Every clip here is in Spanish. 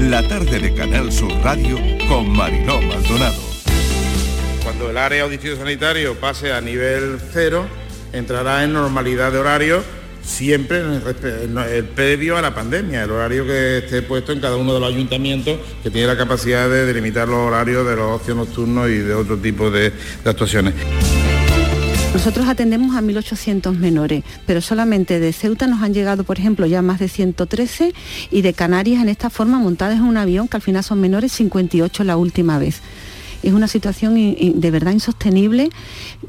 La tarde de Canal Sur Radio con Mariló Maldonado. Cuando el área o distrito sanitario pase a nivel cero, entrará en normalidad de horario siempre en el, previo a la pandemia, el horario que esté puesto en cada uno de los ayuntamientos que tiene la capacidad de delimitar los horarios de los ocios nocturnos y de otro tipo de, de actuaciones. Nosotros atendemos a 1.800 menores, pero solamente de Ceuta nos han llegado, por ejemplo, ya más de 113 y de Canarias en esta forma montadas en un avión, que al final son menores, 58 la última vez es una situación de verdad insostenible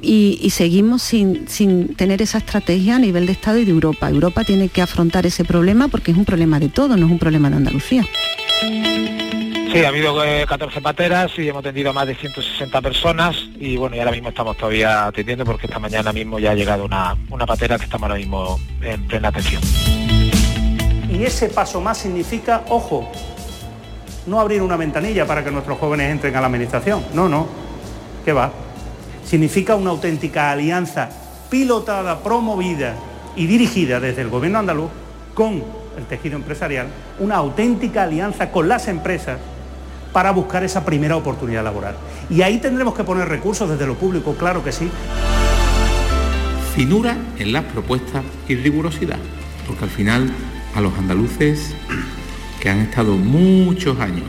y, seguimos sin, tener esa estrategia a nivel de Estado y de Europa. Europa tiene que afrontar ese problema porque es un problema de todo, no es un problema de Andalucía. Sí, ha habido 14 eh, pateras y hemos atendido más de 160 personas y bueno, y ahora mismo estamos todavía atendiendo porque esta mañana mismo ya ha llegado una, una patera que estamos ahora mismo en plena atención. Y ese paso más significa, ojo, no abrir una ventanilla para que nuestros jóvenes entren a la administración. No, no. ¿Qué va? Significa una auténtica alianza pilotada, promovida y dirigida desde el gobierno andaluz con el tejido empresarial, una auténtica alianza con las empresas para buscar esa primera oportunidad laboral. Y ahí tendremos que poner recursos desde lo público, claro que sí. Finura en las propuestas y rigurosidad, porque al final a los andaluces que han estado muchos años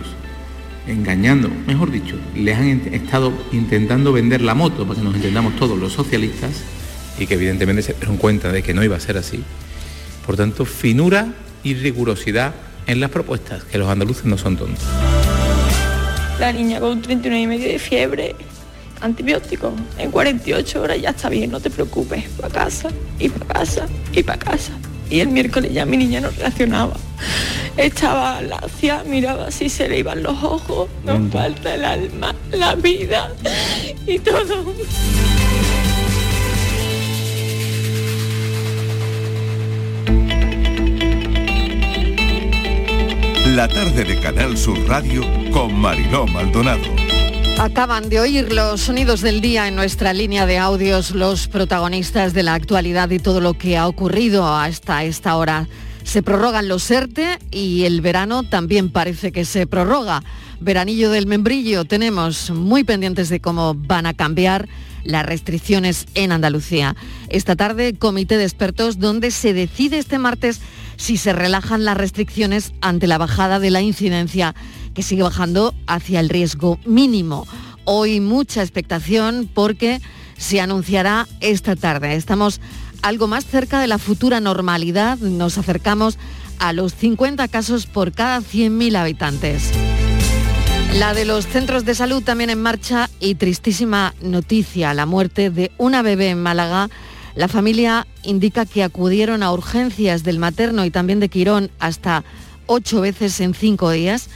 engañando, mejor dicho, les han estado intentando vender la moto, para que nos entendamos todos los socialistas, y que evidentemente se dieron cuenta de que no iba a ser así. Por tanto, finura y rigurosidad en las propuestas, que los andaluces no son tontos. La niña con 39 y medio de fiebre, antibiótico, en 48 horas ya está bien, no te preocupes, para casa, y para casa, y para casa. Y el miércoles ya mi niña no reaccionaba estaba lacia, miraba si se le iban los ojos, nos falta el alma, la vida y todo. La tarde de Canal Sur Radio con Mariló Maldonado. Acaban de oír los sonidos del día en nuestra línea de audios, los protagonistas de la actualidad y todo lo que ha ocurrido hasta esta hora. Se prorrogan los ERTE y el verano también parece que se prorroga. Veranillo del membrillo, tenemos muy pendientes de cómo van a cambiar las restricciones en Andalucía. Esta tarde, comité de expertos donde se decide este martes si se relajan las restricciones ante la bajada de la incidencia que sigue bajando hacia el riesgo mínimo. Hoy mucha expectación porque se anunciará esta tarde. Estamos algo más cerca de la futura normalidad. Nos acercamos a los 50 casos por cada 100.000 habitantes. La de los centros de salud también en marcha y tristísima noticia, la muerte de una bebé en Málaga. La familia indica que acudieron a urgencias del materno y también de Quirón hasta ocho veces en cinco días.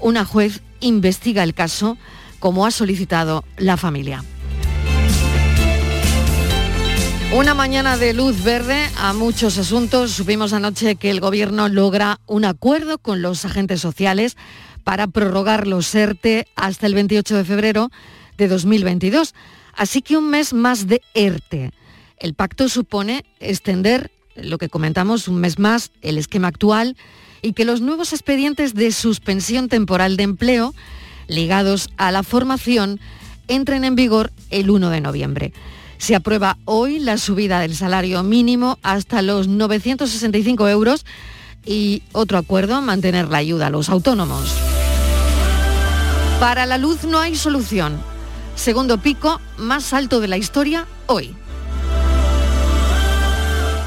Una juez investiga el caso como ha solicitado la familia. Una mañana de luz verde a muchos asuntos. Supimos anoche que el Gobierno logra un acuerdo con los agentes sociales para prorrogar los ERTE hasta el 28 de febrero de 2022. Así que un mes más de ERTE. El pacto supone extender, lo que comentamos, un mes más el esquema actual y que los nuevos expedientes de suspensión temporal de empleo ligados a la formación entren en vigor el 1 de noviembre. Se aprueba hoy la subida del salario mínimo hasta los 965 euros y otro acuerdo, mantener la ayuda a los autónomos. Para la luz no hay solución. Segundo pico más alto de la historia hoy.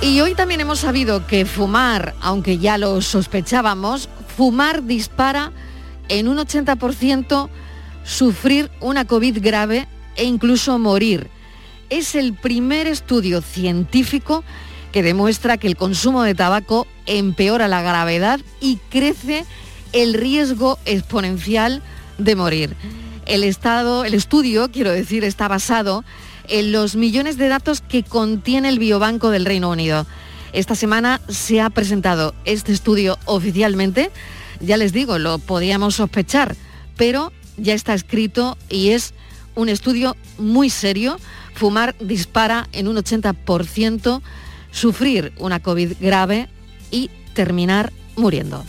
Y hoy también hemos sabido que fumar, aunque ya lo sospechábamos, fumar dispara en un 80% sufrir una COVID grave e incluso morir es el primer estudio científico que demuestra que el consumo de tabaco empeora la gravedad y crece el riesgo exponencial de morir. El, estado, el estudio, quiero decir, está basado en los millones de datos que contiene el Biobanco del Reino Unido. Esta semana se ha presentado este estudio oficialmente. Ya les digo, lo podíamos sospechar, pero ya está escrito y es un estudio muy serio Fumar dispara en un 80%, sufrir una COVID grave y terminar muriendo.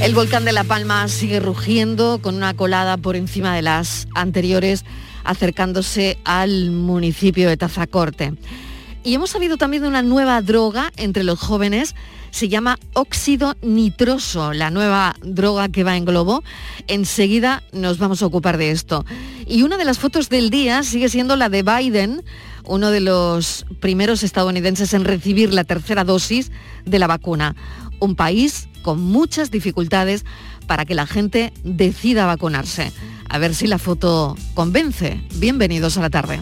El volcán de La Palma sigue rugiendo con una colada por encima de las anteriores, acercándose al municipio de Tazacorte. Y hemos sabido también de una nueva droga entre los jóvenes, se llama óxido nitroso, la nueva droga que va en globo. Enseguida nos vamos a ocupar de esto. Y una de las fotos del día sigue siendo la de Biden, uno de los primeros estadounidenses en recibir la tercera dosis de la vacuna. Un país con muchas dificultades para que la gente decida vacunarse. A ver si la foto convence. Bienvenidos a la tarde.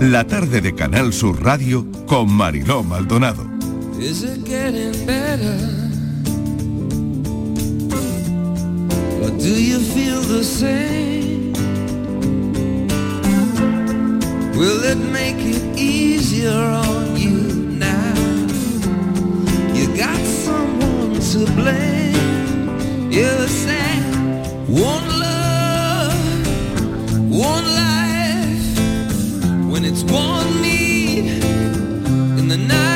La tarde de Canal Sur Radio con Mariló Maldonado. Is it getting better? Or do you feel the same? Will it make it easier on you now? You got someone to blame. You say, one love, one life, when it's one need in the night,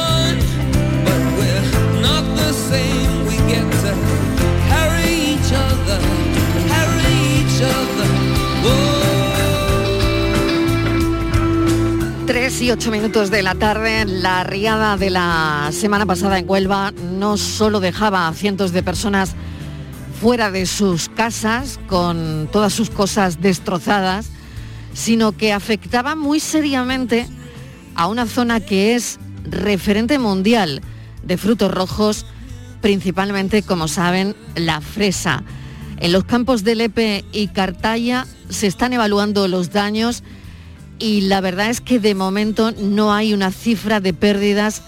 3 y 8 minutos de la tarde, la riada de la semana pasada en Huelva no solo dejaba a cientos de personas fuera de sus casas con todas sus cosas destrozadas, sino que afectaba muy seriamente a una zona que es referente mundial de frutos rojos, principalmente, como saben, la fresa. En los campos de Lepe y Cartaya se están evaluando los daños y la verdad es que de momento no hay una cifra de pérdidas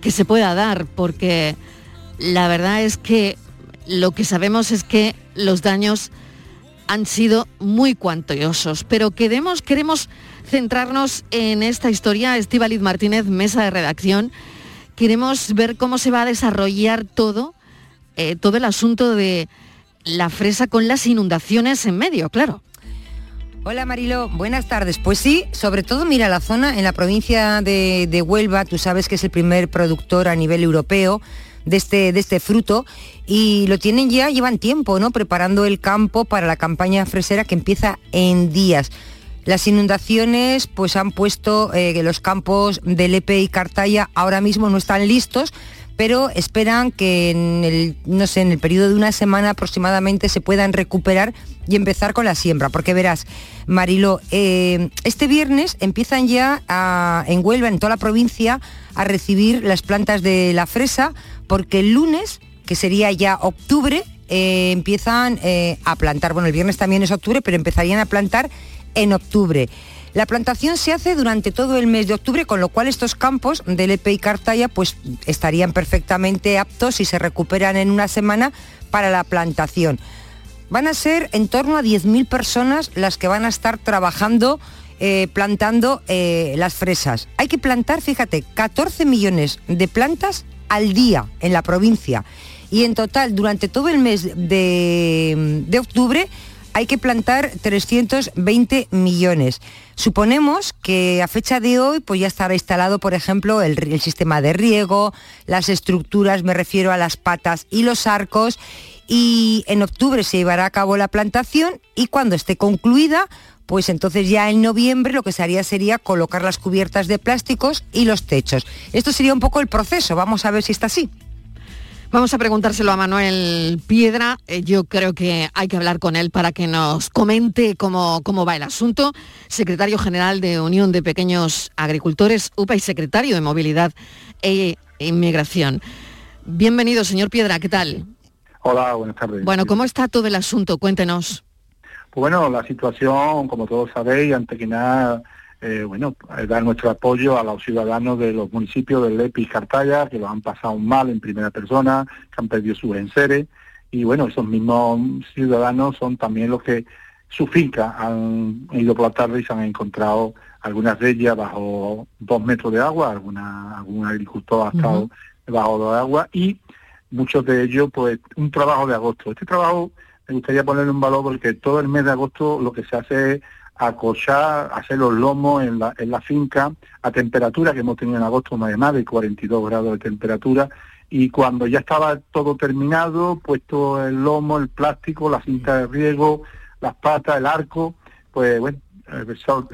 que se pueda dar, porque la verdad es que lo que sabemos es que los daños han sido muy cuantiosos. Pero queremos, queremos centrarnos en esta historia, Estíbaliz Martínez, mesa de redacción. Queremos ver cómo se va a desarrollar todo, eh, todo el asunto de la fresa con las inundaciones en medio, claro. Hola Marilo, buenas tardes. Pues sí, sobre todo mira la zona, en la provincia de, de Huelva, tú sabes que es el primer productor a nivel europeo de este, de este fruto y lo tienen ya, llevan tiempo, ¿no? Preparando el campo para la campaña fresera que empieza en días. Las inundaciones pues han puesto eh, que los campos de Lepe y Cartaya ahora mismo no están listos, pero esperan que en el, no sé, en el periodo de una semana aproximadamente se puedan recuperar y empezar con la siembra. Porque verás, Marilo, eh, este viernes empiezan ya a- en Huelva, en toda la provincia, a recibir las plantas de la fresa, porque el lunes, que sería ya octubre, eh, empiezan eh, a plantar. Bueno, el viernes también es octubre, pero empezarían a plantar en octubre. La plantación se hace durante todo el mes de octubre, con lo cual estos campos de Lepe y Cartaya pues estarían perfectamente aptos y se recuperan en una semana para la plantación. Van a ser en torno a 10.000 personas las que van a estar trabajando eh, plantando eh, las fresas. Hay que plantar, fíjate, 14 millones de plantas al día en la provincia. Y en total, durante todo el mes de octubre, hay que plantar 320 millones. Suponemos que a fecha de hoy pues ya estará instalado, por ejemplo, el, el sistema de riego, las estructuras, me refiero a las patas y los arcos, y en octubre se llevará a cabo la plantación y cuando esté concluida, pues entonces ya en noviembre lo que se haría sería colocar las cubiertas de plásticos y los techos. Esto sería un poco el proceso, vamos a ver si está así. Vamos a preguntárselo a Manuel Piedra. Eh, Yo creo que hay que hablar con él para que nos comente cómo, cómo va el asunto. Secretario General de Unión de Pequeños Agricultores, UPA y secretario de Movilidad e Inmigración. Bienvenido, señor Piedra, ¿qué tal? Hola, buenas tardes. Bueno, ¿cómo está todo el asunto? Cuéntenos. Pues bueno, la situación, como todos sabéis, antes que nada, eh, bueno, eh, dar nuestro apoyo a los ciudadanos de los municipios de Lepi y Cartaya, que lo han pasado mal en primera persona, que han perdido sus enseres, y bueno, esos mismos ciudadanos son también los que su finca han ido por la tarde y se han encontrado algunas de ellas bajo dos metros de agua, alguna, algún agricultor ha estado bajo dos agua. Y muchos de ellos pues un trabajo de agosto. Este trabajo me gustaría ponerle un valor porque todo el mes de agosto lo que se hace es acochar, hacer los lomos en la, en la finca a temperatura que hemos tenido en agosto más de más de 42 grados de temperatura y cuando ya estaba todo terminado, puesto el lomo, el plástico, la cinta de riego, las patas, el arco, pues bueno,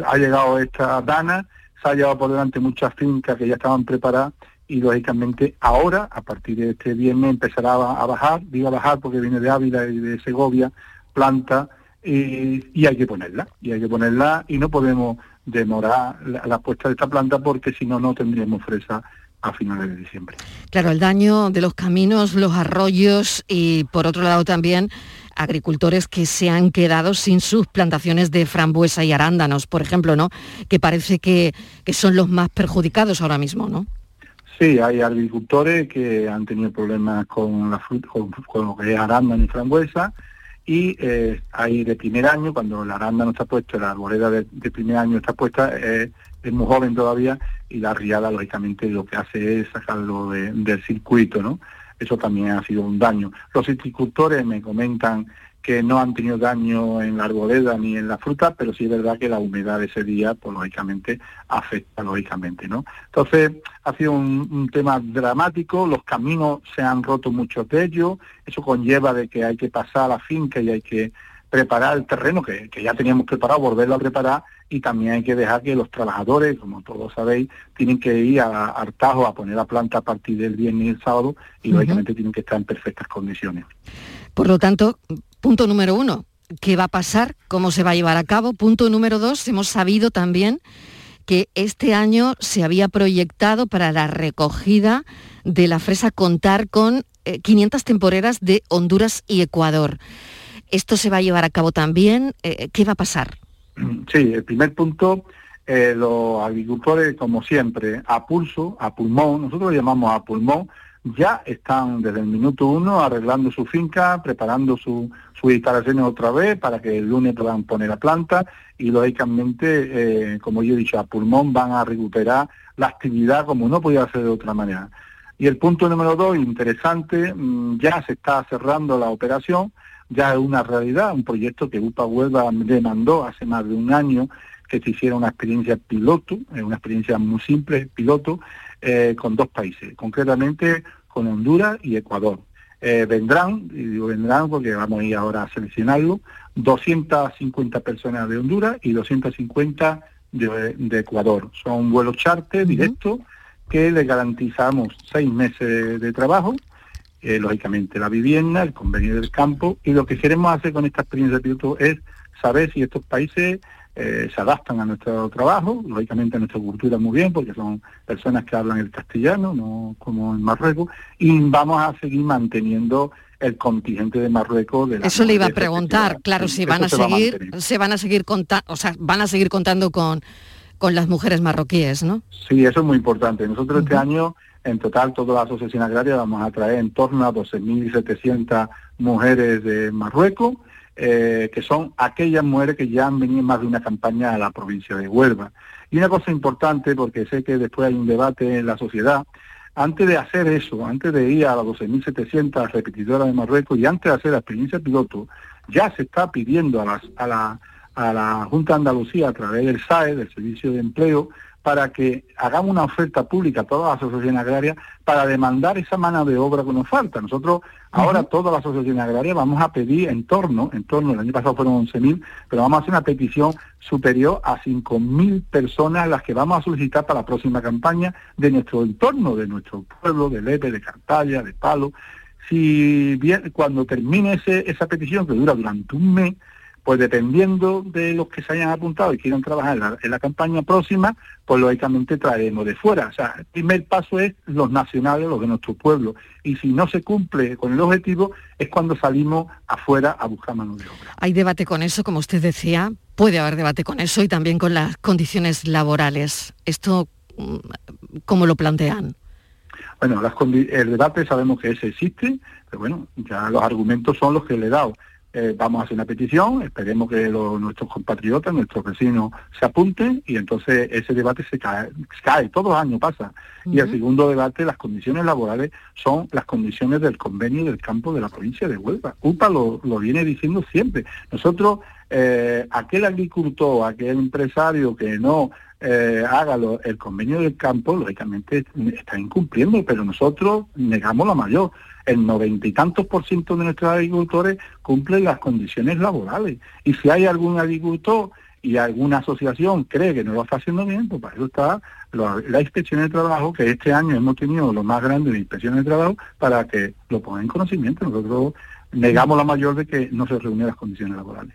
ha llegado esta dana, se ha llevado por delante muchas fincas que ya estaban preparadas y lógicamente ahora, a partir de este viernes, empezará a a bajar, digo a bajar porque viene de Ávila y de Segovia, planta, y, y hay que ponerla, y hay que ponerla y no podemos demorar la, la puesta de esta planta porque si no, no tendríamos fresa a finales de diciembre. Claro, el daño de los caminos, los arroyos y por otro lado también agricultores que se han quedado sin sus plantaciones de frambuesa y arándanos, por ejemplo, ¿no? Que parece que, que son los más perjudicados ahora mismo, ¿no? Sí, hay agricultores que han tenido problemas con, la fruta, con, con lo que es arándano y frambuesa y eh, hay de primer año, cuando el arándano está puesto, la arboleda de, primer año está puesta, eh, es muy joven todavía y la riada lógicamente lo que hace es sacarlo de- del circuito, ¿no? Eso también ha sido un daño. Los viticultores me comentan que no han tenido daño en la arboleda ni en la fruta, pero sí es verdad que la humedad de ese día, pues lógicamente afecta, lógicamente, ¿no? Entonces, ha sido un, un tema dramático, los caminos se han roto muchos de ellos, eso conlleva de que hay que pasar a la finca y hay que preparar el terreno que, que ya teníamos preparado, volverlo a preparar y también hay que dejar que los trabajadores, como todos sabéis, tienen que ir a, al Tajo a poner la planta a partir del viernes y el sábado y lógicamente tienen que estar en perfectas condiciones. Por lo tanto, punto número uno, ¿qué va a pasar? ¿Cómo se va a llevar a cabo? Punto número dos, hemos sabido también que este año se había proyectado para la recogida de la fresa contar con eh, 500 temporeras de Honduras y Ecuador. ¿Esto se va a llevar a cabo también? Eh, ¿Qué va a pasar? Sí, el primer punto, eh, los agricultores, como siempre, a pulso, a pulmón, nosotros lo llamamos a pulmón, ya están desde el minuto uno arreglando su finca, preparando su, sus instalaciones otra vez para que el lunes puedan poner la planta y lógicamente, eh, como yo he dicho, a pulmón van a recuperar la actividad como no podía ser de otra manera. Y el punto número dos, interesante, mm, ya se está cerrando la operación, ya es una realidad, un proyecto que UPA Huelva demandó hace más de un año que se hiciera una experiencia piloto, eh, una experiencia muy simple, piloto, eh, con dos países, concretamente con Honduras y Ecuador. Eh, vendrán, y digo vendrán porque vamos a ir ahora a seleccionarlo, 250 personas de Honduras y 250 de, de Ecuador. Son vuelos charter directos que les garantizamos seis meses de trabajo, eh, lógicamente la vivienda, el convenio del campo, y lo que queremos hacer con esta experiencia de piloto es saber si estos países eh, se adaptan a nuestro trabajo, lógicamente a nuestra cultura muy bien, porque son personas que hablan el castellano, no como en Marruecos, y vamos a seguir manteniendo el contingente de Marruecos de Eso le iba a preguntar, claro, si van a va seguir, se van a seguir contando, o sea, van a seguir contando con, con las mujeres marroquíes, ¿no? Sí, eso es muy importante. Nosotros este año, en total, toda la asociación agraria vamos a traer en torno a 12.700 mujeres de Marruecos, eh, que son aquellas mujeres que ya han venido más de una campaña a la provincia de Huelva. Y una cosa importante, porque sé que después hay un debate en la sociedad, antes de hacer eso, antes de ir a las 12.700 repetidoras de Marruecos y antes de hacer la experiencia piloto, ya se está pidiendo a, a, la, a la Junta de Andalucía a través del SAE, del Servicio de Empleo, para que hagamos una oferta pública a todas las asociaciones agrarias para demandar esa mano de obra que nos falta. Nosotros ahora todas las asociaciones agrarias vamos a pedir en torno, en torno, el año pasado fueron 11.000, pero vamos a hacer una petición superior a 5.000 personas las que vamos a solicitar para la próxima campaña de nuestro entorno, de nuestro pueblo, de Lepe, de Cartaya, de Palo. Si bien, cuando termine ese- esa petición, que dura durante un mes, pues dependiendo de los que se hayan apuntado y quieran trabajar en la, en la campaña próxima, pues lógicamente traeremos de fuera. O sea, el primer paso es los nacionales, los de nuestro pueblo. Y si no se cumple con el objetivo, es cuando salimos afuera a buscar mano de obra. Hay debate con eso, como usted decía, puede haber debate con eso y también con las condiciones laborales. Esto, mm, ¿cómo lo plantean? Bueno, las el debate sabemos que ese existe, pero bueno, ya los argumentos son los que le he dado. Eh, vamos a hacer una petición, esperemos que nuestros compatriotas, nuestros vecinos se apunten y entonces ese debate se cae, se cae todos los años pasa. Y el segundo debate, las condiciones laborales son las condiciones del convenio del campo de la provincia de Huelva. UPA lo, lo viene diciendo siempre. Nosotros, eh, aquel agricultor, aquel empresario que no eh, haga lo- el convenio del campo, lógicamente está incumpliendo, pero nosotros negamos la mayor. El noventa y tantos por ciento de nuestros agricultores cumplen las condiciones laborales. Y si hay algún agricultor y alguna asociación cree que no lo está haciendo bien, pues para eso está la, la inspección de trabajo, que este año hemos tenido lo más grande de inspecciones de trabajo, para que lo pongan en conocimiento. Nosotros negamos la mayor de que no se reúnen las condiciones laborales.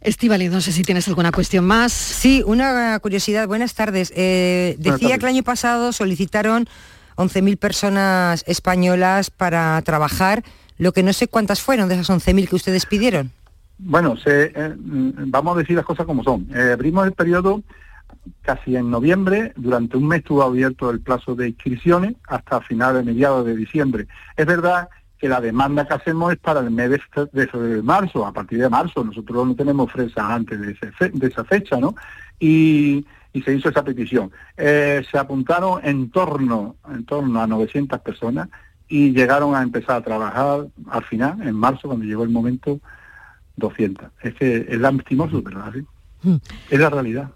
Estivali, no sé si tienes alguna cuestión más. Sí, una curiosidad. Buenas tardes. Eh, Buenas decía tardes. que el año pasado solicitaron 11.000 personas españolas para trabajar. Lo que no sé cuántas fueron de esas 11.000 que ustedes pidieron. Bueno, se, eh, mm, vamos a decir las cosas como son. Eh, abrimos el periodo casi en noviembre, durante un mes estuvo abierto el plazo de inscripciones hasta finales, mediados de diciembre. Es verdad que la demanda que hacemos es para el mes de, febrero y marzo, a partir de marzo. Nosotros no tenemos fresas antes de, ese de esa fecha, ¿no? Y, y se hizo esa petición. Eh, se apuntaron en torno, en torno a 900 personas y llegaron a empezar a trabajar al final, en marzo, cuando llegó el momento, 200. Es que es lastimoso, pero así. Mm. Es la realidad.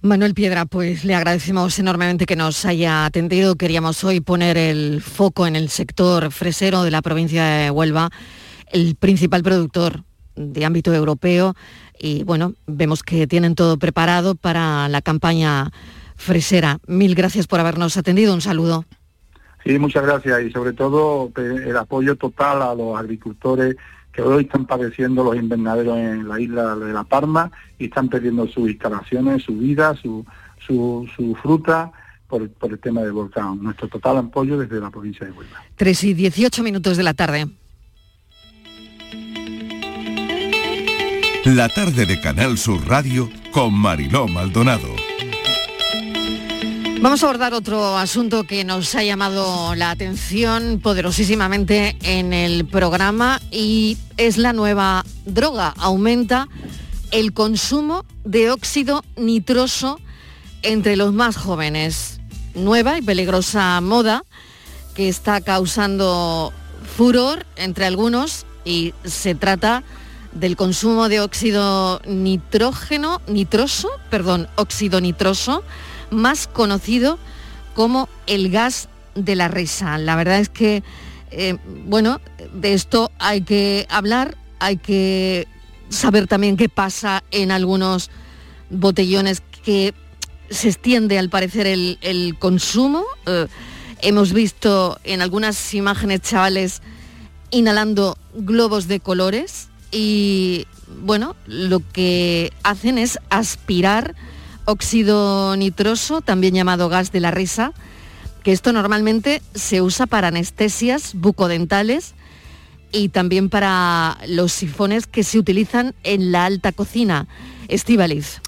Manuel Piedra, pues le agradecemos enormemente que nos haya atendido. Queríamos hoy poner el foco en el sector fresero de la provincia de Huelva, el principal productor de ámbito europeo. Y bueno, vemos que tienen todo preparado para la campaña fresera. Mil gracias por habernos atendido. Un saludo. Sí, muchas gracias y sobre todo el apoyo total a los agricultores que hoy están padeciendo los invernaderos en la isla de La Palma y están perdiendo sus instalaciones, su vida, su, su, su fruta por, por el tema del volcán. Nuestro total apoyo desde la provincia de Huelva. 3 y 18 minutos de la tarde. La tarde de Canal Sur Radio con Mariló Maldonado. Vamos a abordar otro asunto que nos ha llamado la atención poderosísimamente en el programa y es la nueva droga. Aumenta el consumo de óxido nitroso entre los más jóvenes. Nueva y peligrosa moda que está causando furor entre algunos y se trata del consumo de óxido nitrógeno, nitroso, perdón, óxido nitroso, más conocido como el gas de la risa. La verdad es que, eh, bueno, de esto hay que hablar, hay que saber también qué pasa en algunos botellones que se extiende al parecer el, consumo. Eh, hemos visto en algunas imágenes chavales inhalando globos de colores y bueno, lo que hacen es aspirar óxido nitroso, también llamado gas de la risa, que esto normalmente se usa para anestesias bucodentales y también para los sifones que se utilizan en la alta cocina. Estíbaliz.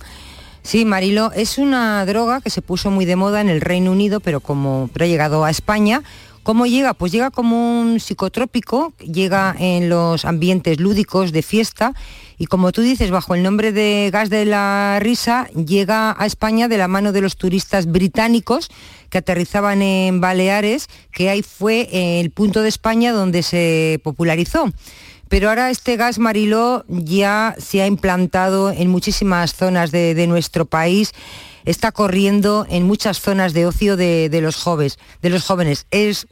Sí, Marilo, es una droga que se puso muy de moda en el Reino Unido, pero como ha llegado a España. ¿Cómo llega? Pues llega como un psicotrópico, llega en los ambientes lúdicos de fiesta y como tú dices, bajo el nombre de gas de la risa, llega a España de la mano de los turistas británicos que aterrizaban en Baleares, que ahí fue el punto de España donde se popularizó. Pero ahora este gas Mariló ya se ha implantado en muchísimas zonas de, de nuestro país. Está corriendo en muchas zonas de ocio de, los jóvenes. De los jóvenes. Es,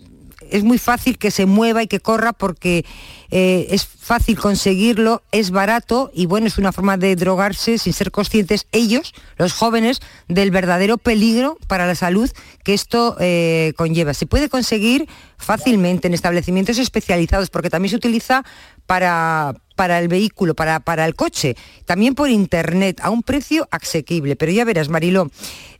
es muy fácil que se mueva y que corra porque eh, es fácil conseguirlo, es barato y bueno, es una forma de drogarse sin ser conscientes ellos, los jóvenes, del verdadero peligro para la salud que esto eh, conlleva. Se puede conseguir fácilmente en establecimientos especializados porque también se utiliza para, para el vehículo, para, para, el coche, también por internet, a un precio asequible. Pero ya verás, Mariló,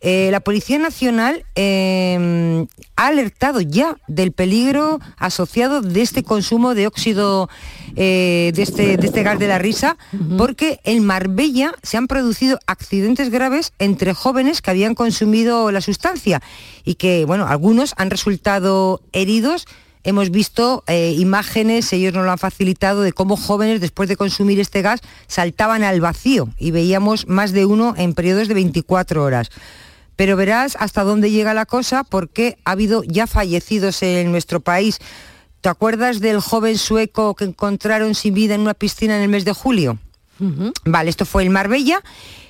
eh, la Policía Nacional eh, ha alertado ya del peligro asociado de este consumo de óxido eh, de, este, de este gas de la risa, porque en Marbella se han producido accidentes graves entre jóvenes que habían consumido la sustancia y que, bueno, algunos han resultado heridos hemos visto eh, imágenes, ellos nos lo han facilitado, de cómo jóvenes después de consumir este gas saltaban al vacío y veíamos más de uno en periodos de 24 horas. Pero verás hasta dónde llega la cosa porque ha habido ya fallecidos en nuestro país. ¿Te acuerdas del joven sueco que encontraron sin vida en una piscina en el mes de julio? Vale, esto fue en Marbella.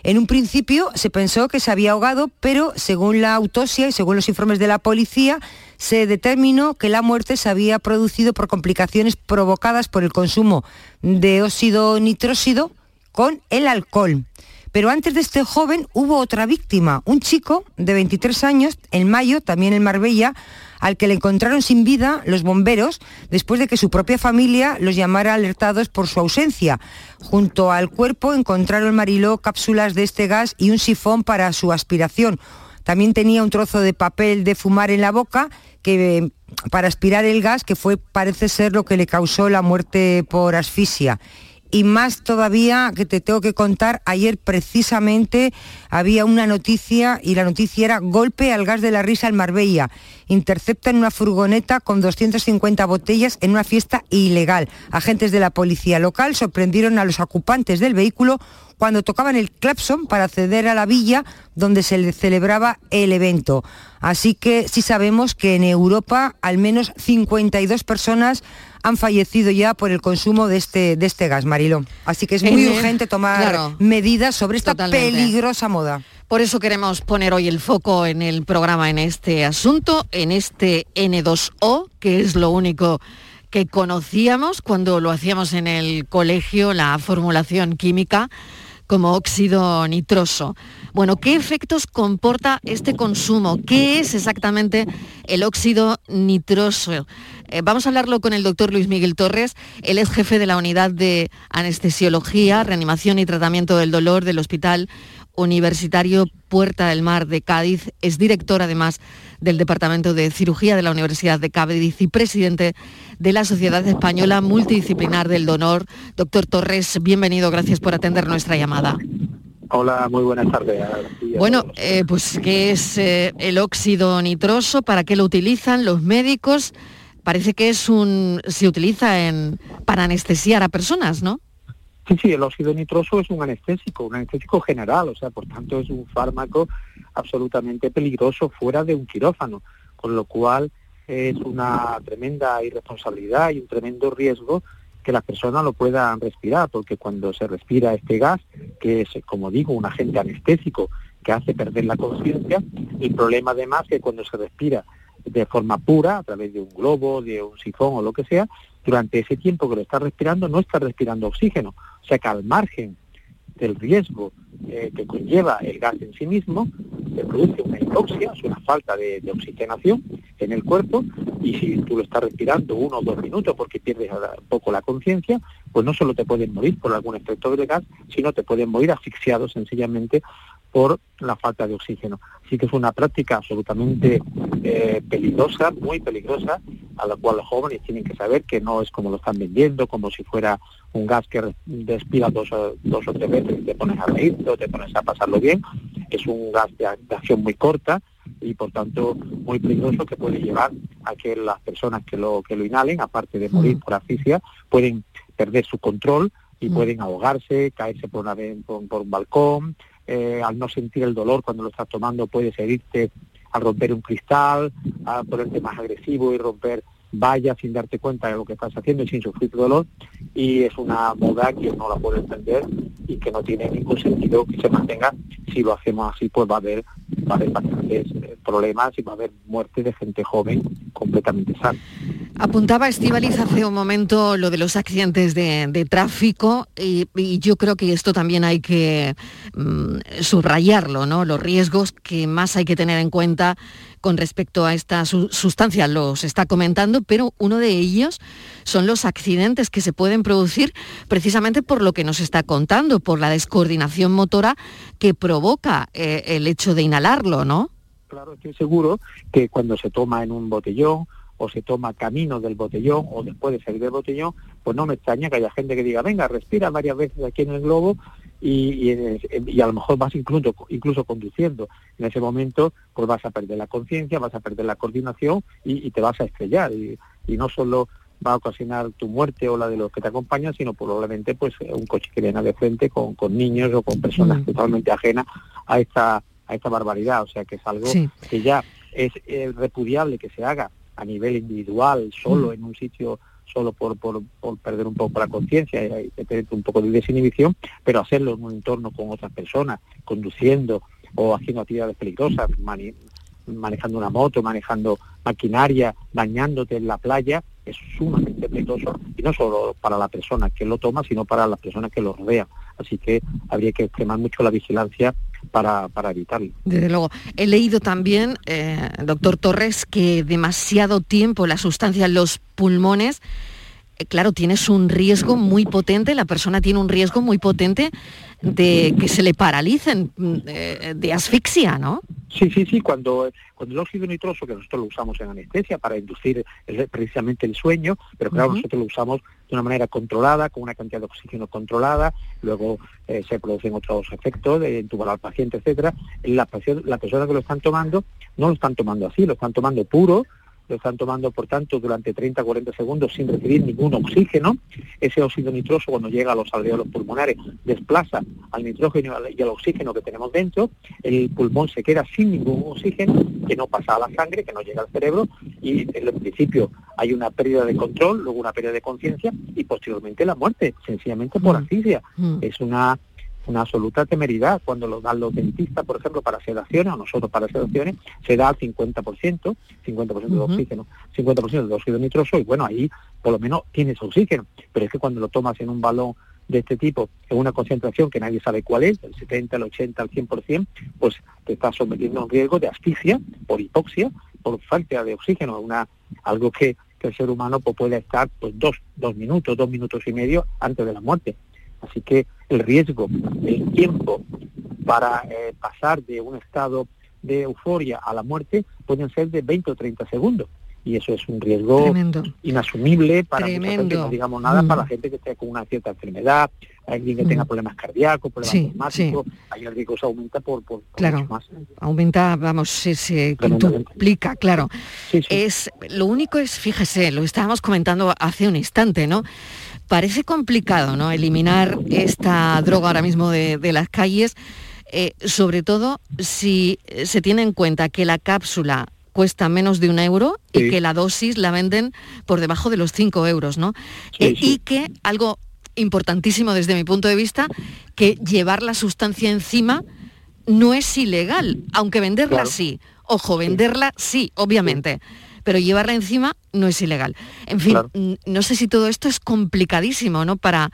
En un principio se pensó que se había ahogado, pero según la autopsia y según los informes de la policía, se determinó que la muerte se había producido por complicaciones provocadas por el consumo de óxido nitrósido con el alcohol. Pero antes de este joven hubo otra víctima, un chico de 23 años, en mayo, también en Marbella, al que le encontraron sin vida los bomberos después de que su propia familia los llamara alertados por su ausencia. Junto al cuerpo encontraron Mariló cápsulas de este gas y un sifón para su aspiración. También tenía un trozo de papel de fumar en la boca que para aspirar el gas, que fue parece ser lo que le causó la muerte por asfixia y más todavía que te tengo que contar, ayer precisamente había una noticia y la noticia era golpe al gas de la risa en Marbella. Interceptan una furgoneta con 250 botellas en una fiesta ilegal. Agentes de la policía local sorprendieron a los ocupantes del vehículo cuando tocaban el clapson para acceder a la villa donde se celebraba el evento. Así que sí sabemos que en Europa al menos 52 personas han fallecido ya por el consumo de este, de este gas, Marilo. Así que es muy urgente tomar medidas sobre esta peligrosa moda. Por eso queremos poner hoy el foco en el programa en este asunto, en este N2O, que es lo único que conocíamos cuando lo hacíamos en el colegio, la formulación química como óxido nitroso. Bueno, ¿qué efectos comporta este consumo? ¿Qué es exactamente el óxido nitroso? Eh, vamos a hablarlo con el doctor Luis Miguel Torres. Él es jefe de la unidad de anestesiología, reanimación y tratamiento del dolor del Hospital Universitario Puerta del Mar de Cádiz. Es director además del Departamento de Cirugía de la Universidad de Cádiz y presidente de la Sociedad Española Multidisciplinar del Donor. Doctor Torres, bienvenido, gracias por atender nuestra llamada. Hola, muy buenas tardes. Bueno, eh, pues ¿qué es eh, el óxido nitroso? ¿Para qué lo utilizan los médicos? Parece que es un se utiliza en, para anestesiar a personas, ¿no? Sí, el óxido nitroso es un anestésico, un anestésico general, o sea, por tanto es un fármaco absolutamente peligroso fuera de un quirófano, con lo cual es una tremenda irresponsabilidad y un tremendo riesgo que las personas lo puedan respirar, porque cuando se respira este gas, que es, como digo, un agente anestésico que hace perder la conciencia, el problema además es que cuando se respira de forma pura, a través de un globo, de un sifón o lo que sea, durante ese tiempo que lo está respirando no está respirando oxígeno. O sea que al margen del riesgo eh, que conlleva el gas en sí mismo, se produce una hipoxia, es una falta de, oxigenación en el cuerpo, y si tú lo estás respirando uno o dos minutos porque pierdes un poco la conciencia, pues no solo te pueden morir por algún efecto de gas, sino te pueden morir asfixiados sencillamente por la falta de oxígeno. Así que es una práctica absolutamente eh, peligrosa, muy peligrosa, a la cual los jóvenes tienen que saber que no es como lo están vendiendo, como si fuera un gas que respira dos, dos o tres veces y te pones a reírte o te pones a pasarlo bien. Es un gas de, acción muy corta y por tanto muy peligroso que puede llevar a que las personas que lo, que lo inhalen, aparte de morir por asfixia, pueden perder su control y pueden ahogarse, caerse por, una, por, por un balcón, eh, al no sentir el dolor cuando lo estás tomando puedes herirte al romper un cristal, a ponerte más agresivo y romper vaya sin darte cuenta de lo que estás haciendo y sin sufrir dolor y es una moda que no la puede entender y que no tiene ningún sentido que se mantenga. Si lo hacemos así, pues va a haber, va a haber bastantes eh, problemas y va a haber muerte de gente joven completamente sana. Apuntaba Estivaliz hace un momento lo de los accidentes de, tráfico y, y yo creo que esto también hay que mm, subrayarlo, ¿no? Los riesgos que más hay que tener en cuenta con respecto a esta su- sustancia, los está comentando, pero uno de ellos son los accidentes que se pueden producir precisamente por lo que nos está contando, por la descoordinación motora que provoca eh, el hecho de inhalarlo, ¿no? Claro, estoy seguro que cuando se toma en un botellón o se toma camino del botellón o después de salir del botellón, pues no me extraña que haya gente que diga, venga, respira varias veces aquí en el globo y, y, y a lo mejor vas incluso, incluso conduciendo. En ese momento pues vas a perder la conciencia, vas a perder la coordinación y, y te vas a estrellar. Y, y no solo va a ocasionar tu muerte o la de los que te acompañan, sino probablemente pues un coche que viene de frente con, con niños o con personas Mm. totalmente ajenas a esta a esta barbaridad. O sea que es algo Sí. que ya es eh, repudiable que se haga a nivel individual, solo Mm. en un sitio, solo por, por, perder un poco la conciencia y, tener un poco de desinhibición, pero hacerlo en un entorno con otras personas, conduciendo o haciendo actividades peligrosas, manejando una moto, manejando maquinaria, bañándote en la playa, es sumamente peligroso y no solo para la persona que lo toma, sino para las personas que lo rodean. Así que habría que extremar mucho la vigilancia para, para evitarlo. Desde luego. He leído también, eh, doctor Torres, que demasiado tiempo la sustancia en los pulmones, eh, claro, tienes un riesgo muy potente, la persona tiene un riesgo muy potente de que se le paralicen, mm, eh, de asfixia, ¿no? Sí, sí, sí, cuando, cuando el óxido nitroso, que nosotros lo usamos en anestesia para inducir el- precisamente el sueño, pero claro, nosotros lo usamos de una manera controlada, con una cantidad de oxígeno controlada, luego eh, se producen otros efectos de entubar al paciente, etcétera. La, paci- la persona que lo están tomando no lo están tomando así, lo están tomando puro, lo están tomando, por tanto, durante 30 40 segundos sin recibir ningún oxígeno. Ese óxido nitroso, cuando llega a los alveolos pulmonares, desplaza al nitrógeno y al- oxígeno que tenemos dentro. El pulmón se queda sin ningún oxígeno, que no pasa a la sangre, que no llega al cerebro, y en el principio hay una pérdida de control, luego una pérdida de conciencia y posteriormente la muerte, sencillamente por asfixia. Es una una absoluta temeridad. Cuando lo dan los dentistas, por ejemplo, para sedaciones, o nosotros para sedaciones, se da al 50%, 50% de oxígeno, 50% de óxido nitroso, y bueno, ahí por lo menos tienes oxígeno. Pero es que cuando lo tomas en un balón de este tipo, en una concentración que nadie sabe cuál es, del 70, el 80, al 100%, pues te estás sometiendo a un riesgo de asfixia por hipoxia, por falta de oxígeno, una algo que, que el ser humano pues, puede estar pues dos, dos minutos, dos minutos y medio antes de la muerte. Así que el riesgo, el tiempo para eh, pasar de un estado de euforia a la muerte pueden ser de 20 o 30 segundos. Y eso es un riesgo Tremendo. inasumible para gente, no digamos nada, Mm. para la gente que esté con una cierta enfermedad, alguien que tenga problemas cardíacos, problemas Sí, asmáticos, ahí el riesgo se aumenta por, Claro. mucho más. Aumenta, vamos, se, se quintuplica, claro. Es, lo único es, fíjese, lo estábamos comentando hace un instante, ¿no? Parece complicado, ¿no? Eliminar esta droga ahora mismo de, de las calles, eh, sobre todo si se tiene en cuenta que la cápsula cuesta menos de un euro y que la dosis la venden por debajo de los 5 euros, ¿no? Eh, Y que algo importantísimo desde mi punto de vista, que llevar la sustancia encima no es ilegal, aunque venderla Claro. sí. Ojo, venderla sí, obviamente, pero llevarla encima no es ilegal. En fin, Claro. no sé si todo esto es complicadísimo, ¿no? Para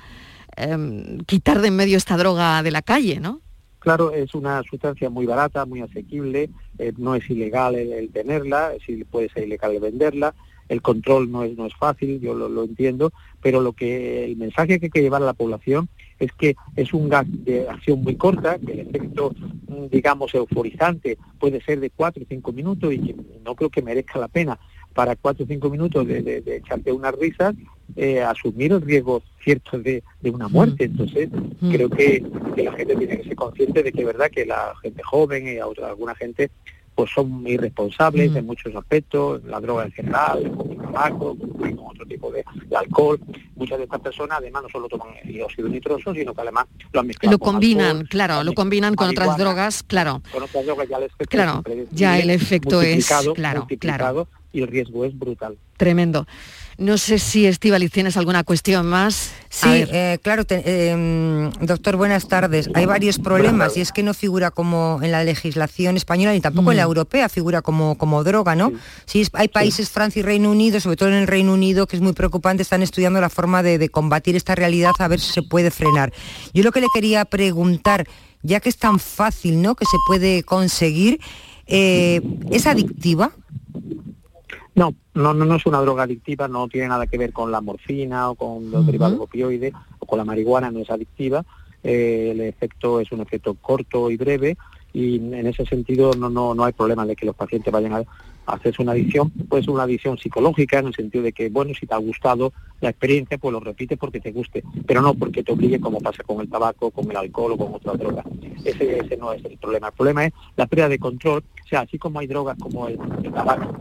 em, quitar de en medio esta droga de la calle, ¿no? Claro, es una sustancia muy barata, muy asequible, eh, no es ilegal el, el tenerla, sí puede ser ilegal el venderla, el control no es, no es fácil, yo lo, lo entiendo, pero lo que el mensaje que hay que llevar a la población es que es un gas de acción muy corta, que el efecto, mm, digamos, euforizante puede ser de 4 o 5 minutos y que no creo que merezca la pena. Para 4 o 5 minutos de, de- de echarte unas risas, eh, asumir el riesgo cierto de, de una muerte. Entonces, creo que, que la gente tiene que ser consciente de que es verdad que la gente joven y otra- alguna gente pues son irresponsables en muchos aspectos, la droga en general, con el tabaco, con otro tipo de, alcohol. Muchas de estas personas además no solo toman el óxido nitroso, sino que además lo han mezclado Lo combinan, alcohol, claro, lo combinan con otras drogas, claro. con otras drogas ya el efecto Claro, ya el efecto es, multiplicado, claro, multiplicado, y el riesgo es brutal. Tremendo. No sé si Estivaliz tienes alguna cuestión más. Sí, eh, claro, te- eh, doctor, buenas tardes. Hay varios problemas y es que no figura como en la legislación española ni tampoco en la Mm. europea figura como, como droga, ¿no? Sí, hay países, Francia y Reino Unido, sobre todo en el Reino Unido, que es muy preocupante, están estudiando la forma de, de combatir esta realidad a ver si se puede frenar. Yo lo que le quería preguntar, ya que es tan fácil, ¿no? Que se puede conseguir, eh, ¿es adictiva? No, no, no, no es una droga adictiva, no tiene nada que ver con la morfina o con los derivados opioides o con la marihuana, no es adictiva. Eh, el efecto es un efecto corto y breve y en ese sentido no, no, no hay problema de que los pacientes vayan a, hacerse una adicción. Puede ser una adicción psicológica en el sentido de que, bueno, si te ha gustado la experiencia, pues lo repites porque te guste, pero no porque te obligue como pasa con el tabaco, con el alcohol o con otra droga. Ese, ese no es el problema. El problema es la pérdida de control. O sea, así como hay drogas como el, el tabaco,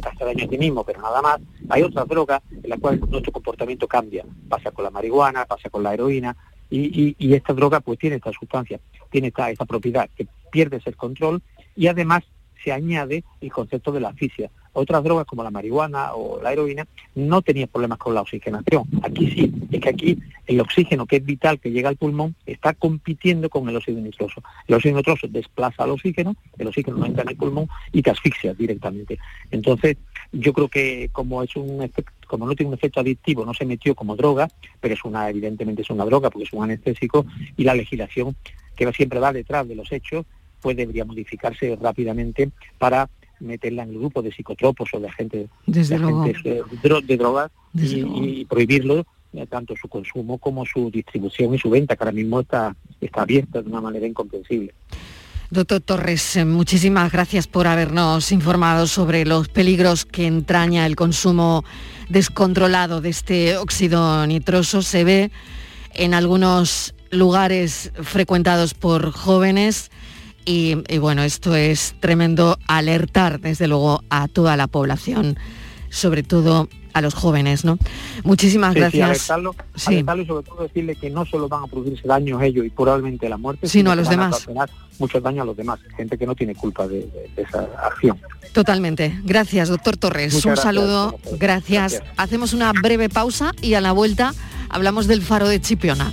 que hace daño a ti mismo, pero nada más. Hay otras drogas en las cuales nuestro comportamiento cambia. Pasa con la marihuana, pasa con la heroína, y esta droga pues tiene esta sustancia, tiene esta, esta propiedad, que pierdes el control y además se añade el concepto de la asfixia. Otras drogas como la marihuana o la heroína no tenían problemas con la oxigenación. Aquí sí, es que aquí el oxígeno que es vital que llega al pulmón está compitiendo con el óxido nitroso. El óxido nitroso desplaza al oxígeno, el oxígeno no entra en el pulmón y te asfixia directamente. Entonces, yo creo que como es un efecto, como no tiene un efecto adictivo, no se metió como droga, pero es una, evidentemente es una droga porque es un anestésico y la legislación que siempre va detrás de los hechos, pues debería modificarse rápidamente para meterla en el grupo de psicotropos o de agentes, Desde de, agentes, de drogas Desde y, luego. y prohibirlo eh, tanto su consumo como su distribución y su venta, que ahora mismo está, está abierta de una manera incomprensible. Doctor Torres, eh, muchísimas gracias por habernos informado sobre los peligros que entraña el consumo descontrolado de este óxido nitroso. Se ve en algunos lugares frecuentados por jóvenes y, y bueno, esto es tremendo alertar desde luego a toda la población, sobre todo a los jóvenes, ¿no? Muchísimas Sí, sí, gracias. alertarlo, Sí. alertarlo y sobre todo decirle que no solo van a producirse daños ellos y probablemente la muerte, Sino a que los van demás. ocasionar muchos daños a los demás, gente que no tiene culpa de, de- de esa acción. Totalmente. Gracias, doctor Torres. Muchas Un gracias, saludo. Gracias. Gracias. Hacemos una breve pausa y a la vuelta hablamos del faro de Chipiona.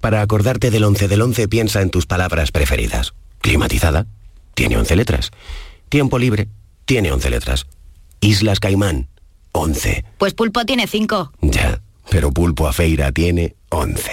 Para acordarte del 11 del 11 piensa en tus palabras preferidas. Climatizada, tiene 11 letras. Tiempo libre, tiene 11 letras. Islas Caimán, 11. Pues Pulpo tiene 5. Ya, pero Pulpo a Feira tiene 11.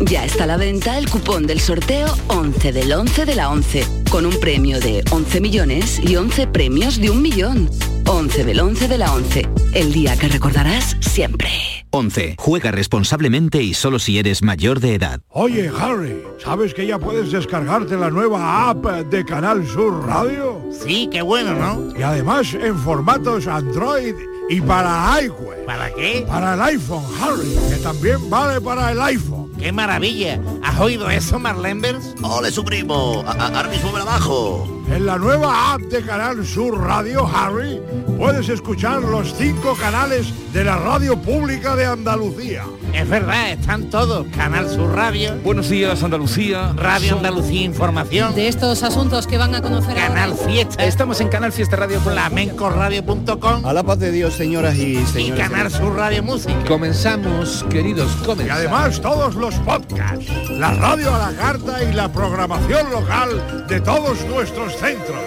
Ya está a la venta el cupón del sorteo 11 del 11 de la 11, con un premio de 11 millones y 11 premios de un millón. 11 del 11 de la 11, el día que recordarás siempre. 11. Juega responsablemente y solo si eres mayor de edad. Oye, Harry, ¿sabes que ya puedes descargarte la nueva app de Canal Sur Radio? Sí, qué bueno, ¿no? Y además en formatos Android y para iWeb. ¿Para qué? Para el iPhone, Harry, que también vale para el iPhone. ¡Qué maravilla! ¿Has oído eso, Marlenbers? ¡Ole, su primo! A- a- Ahora mismo me la bajo. En la nueva app de Canal Sur Radio, Harry, puedes escuchar los cinco canales de la radio pública de Andalucía. Es verdad, están todos. Canal Sur Radio. Buenos días, Andalucía. Radio Andalucía Información. De estos asuntos que van a conocer Canal Fiesta. Estamos en Canal Fiesta Radio. Flamencoradio.com A la paz de Dios, señoras y y señores. Canal Sur Radio Música. Comenzamos, queridos, Y comenzamos. además todos los podcasts, la radio a la carta y la programación local de todos nuestros centros.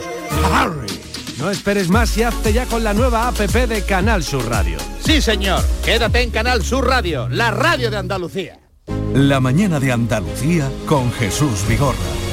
Harry. No esperes más y hazte ya con la nueva APP de Canal Sur Radio. Sí, señor. Quédate en Canal Sur Radio, la radio de Andalucía. La mañana de Andalucía con Jesús Vigorra.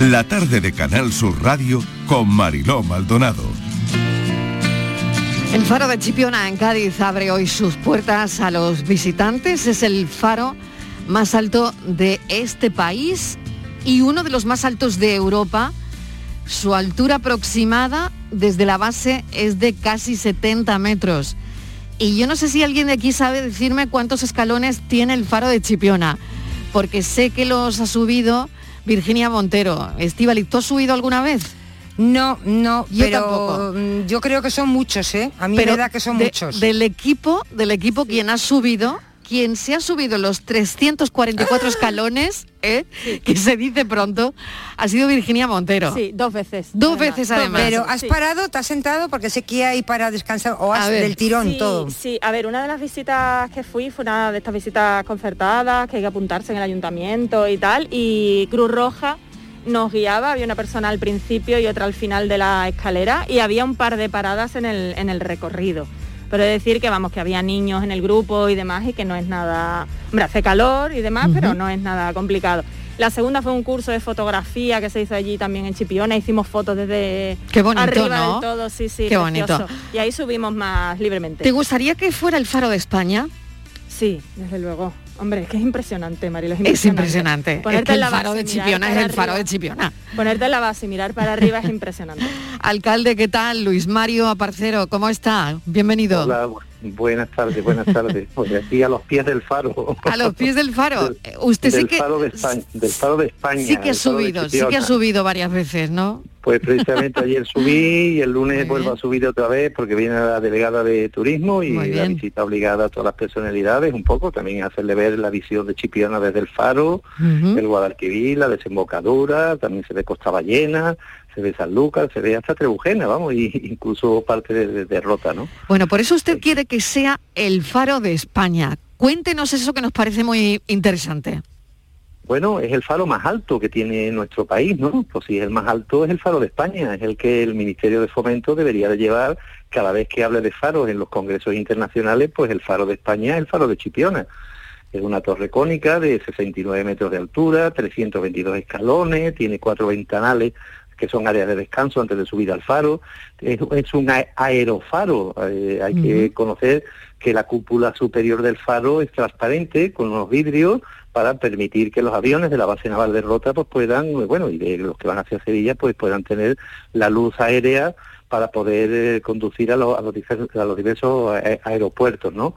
La tarde de Canal Sur Radio con Mariló Maldonado. El faro de Chipiona en Cádiz abre hoy sus puertas a los visitantes. Es el faro más alto de este país y uno de los más altos de Europa. Su altura aproximada desde la base es de casi 70 metros. Y yo no sé si alguien de aquí sabe decirme cuántos escalones tiene el faro de Chipiona, porque sé que los ha subido Virginia Montero. Estivali, ¿tú has subido alguna vez? No, no, Yo pero tampoco. mm, yo creo que son muchos, ¿eh? A mí Pero me da que son de- muchos. Del equipo, del equipo quien ha subido, quien se ha subido los 344 escalones, ¿eh? que se dice pronto, ha sido Virginia Montero. Sí, dos veces. Dos veces además. Pero has Sí. parado, te has sentado porque sé que hay para descansar o has del tirón sí, todo. Sí, a ver, una de las visitas que fui fue una de estas visitas concertadas, que hay que apuntarse en el ayuntamiento y tal, y Cruz Roja nos guiaba, había una persona al principio y otra al final de la escalera y había un par de paradas en el, en el recorrido. Pero decir que vamos, que había niños en el grupo y demás y que no es nada. Hombre, hace calor y demás, pero no es nada complicado. La segunda fue un curso de fotografía que se hizo allí también en Chipiona, hicimos fotos desde Qué bonito, arriba ¿no? del todo, sí, sí. Qué bonito. Y ahí subimos más libremente. ¿Te gustaría que fuera el faro de España? Sí, desde luego. Hombre, es que es impresionante, Marilo. Es Es impresionante. impresionante. Es Ponerte que en el la faro base de Chipiona es el faro de. Chipiona. Ponerte en la base y mirar para arriba es impresionante. Alcalde, ¿qué tal? Luis Mario Aparcero, ¿cómo está? Bienvenido. Hola, buenas tardes, buenas tardes. Pues aquí a los pies del faro. A los pies del faro. Eh, Usted sí que faro de España, del faro de España. sí que ha subido, sí que ha subido varias veces, ¿no? Pues precisamente ayer subí y el lunes vuelvo a subir otra vez porque viene la delegada de turismo y la visita obligada a todas las personalidades, un poco también hacerle ver la visión de Chipiona desde el faro, el Guadalquivir, la desembocadura, también se ve Costa Ballena, se ve San Lucas, se ve hasta Trebujena, vamos, y incluso parte de, de- de Rota, ¿no? Bueno, por eso usted quiere que sea el faro de España. Cuéntenos eso que nos parece muy interesante. Bueno, es el faro más alto que tiene nuestro país, ¿no? Pues si es el más alto, es el faro de España, es el que el Ministerio de Fomento debería de llevar cada vez que hable de faros en los congresos internacionales, pues el faro de España es el faro de Chipiona. Es una torre cónica de 69 metros de altura, 322 escalones, tiene cuatro ventanales que son áreas de descanso antes de subir al faro. Es, es un aerofaro. eh, hay que conocer que la cúpula superior del faro es transparente con unos vidrios para permitir que los aviones de la base naval de Rota pues puedan, eh, bueno, y de los que van hacia Sevilla pues puedan tener la luz aérea para poder eh, conducir a, los- a los diversos, a los diversos aeropuertos, ¿no?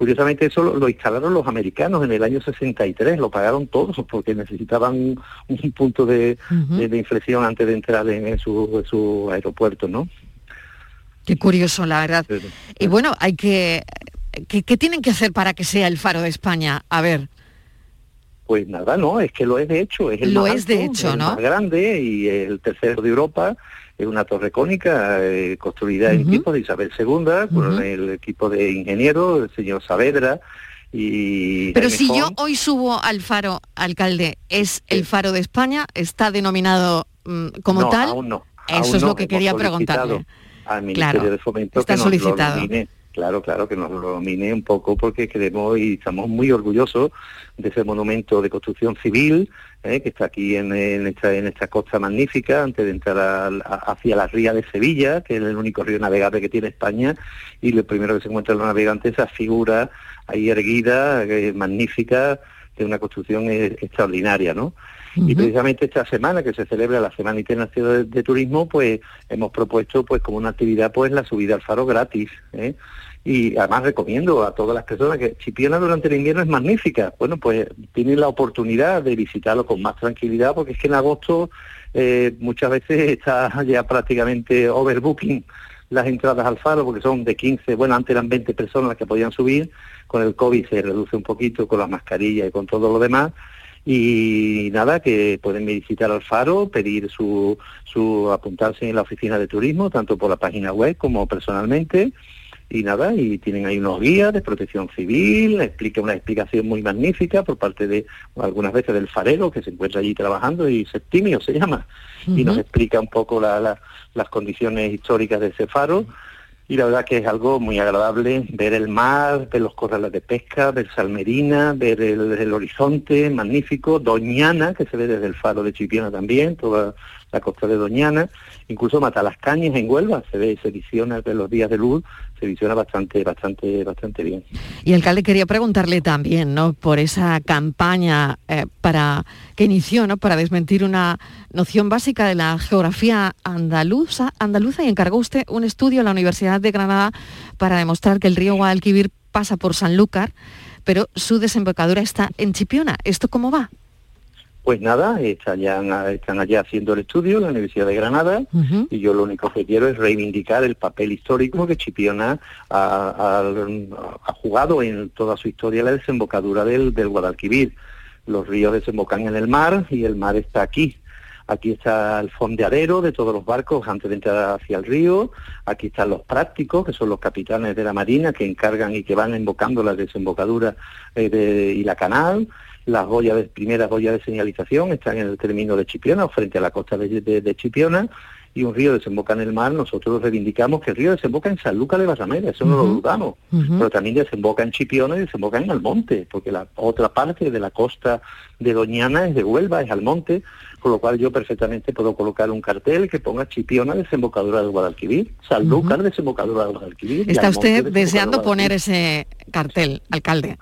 Curiosamente eso lo, lo instalaron los americanos en el año 63, lo pagaron todos porque necesitaban un, un punto de, de- de inflexión antes de entrar en, en su, en su aeropuerto, ¿no? Qué curioso, la verdad. Y bueno, hay que... ¿Qué, qué tienen que hacer para que sea el faro de España? A ver, Pues nada, no, es que lo es de hecho, es el Lo más es de alto, hecho, el más grande y el tercero de Europa, es una torre cónica eh, construida en tiempos de Isabel II, con el equipo de ingenieros, el señor Saavedra y pero si yo hoy subo al faro, alcalde, ¿es el faro de España? ¿Está denominado mm, como No, tal? aún no, Eso aún es no, lo que hemos quería preguntarle. Al Ministerio Claro, de Fomento está que nos solicitado. lo. Claro, claro, que nos lo nomine un poco porque queremos y estamos muy orgullosos de ese monumento de construcción civil eh, que está aquí en, en esta, en esta costa magnífica antes de entrar a- hacia la ría de Sevilla, que es el único río navegable que tiene España y lo primero que se encuentra en los navegantes esa figura ahí erguida, eh, magnífica, de una construcción eh, extraordinaria, ¿no? Y precisamente esta semana que se celebra la Semana Internacional de, Turismo, pues hemos propuesto pues como una actividad pues la subida al faro gratis. ¿eh? Y además recomiendo a todas las personas que Chipiona durante el invierno es magnífica. Bueno, pues tienen la oportunidad de visitarlo con más tranquilidad porque es que en agosto eh, muchas veces está ya prácticamente overbooking las entradas al faro porque son de 15, bueno, antes eran 20 personas las que podían subir, con el COVID se reduce un poquito con las mascarillas y con todo lo demás, y nada, que pueden visitar al faro, pedir su, su apuntarse en la oficina de turismo, tanto por la página web como personalmente, y nada, y tienen ahí unos guías de protección civil, explica una explicación muy magnífica por parte de algunas veces del farero que se encuentra allí trabajando y Septimio se llama, y nos explica un poco la- la- las condiciones históricas de ese faro y la verdad que es algo muy agradable ver el mar, ver los corrales de pesca, ver Salmerina, ver el, horizonte magnífico, Doñana, que se ve desde el faro de Chipiona también, toda la costa de Doñana, incluso Matalascañas en Huelva, se ve, se visiona de los días de luz, se visiona bastante, bastante, bastante bien. Y alcalde quería preguntarle también, ¿no? Por esa campaña eh, para que inició, ¿no? Para desmentir una noción básica de la geografía andaluza, andaluza y encargó usted un estudio en la Universidad de Granada para demostrar que el río Guadalquivir pasa por Sanlúcar, pero su desembocadura está en Chipiona. ¿Esto cómo va? Pues nada, están, ya- están allá haciendo el estudio en la Universidad de Granada y yo lo único que quiero es reivindicar el papel histórico que Chipiona ha, ha- ha jugado en toda su historia la desembocadura del, del Guadalquivir. Los ríos desembocan en el mar y el mar está aquí. Aquí está el fondeadero de todos los barcos antes de entrar hacia el río. Aquí están los prácticos, que son los capitanes de la Marina, que encargan y que van embocando la desembocadura eh, de- y la canal. Las boyas de, primeras boyas de señalización están en el término de Chipiona, frente a la costa de, de- de Chipiona, y un río desemboca en el mar. Nosotros reivindicamos que el río desemboca en Sanlúcar de Barrameda, eso no lo dudamos, pero también desemboca en Chipiona y desemboca en Almonte, porque la otra parte de la costa de Doñana es de Huelva, es Almonte, con lo cual yo perfectamente puedo colocar un cartel que ponga Chipiona desembocadura del Guadalquivir, Sanlúcar desembocadura del Guadalquivir. Está usted deseando poner ese cartel, alcalde.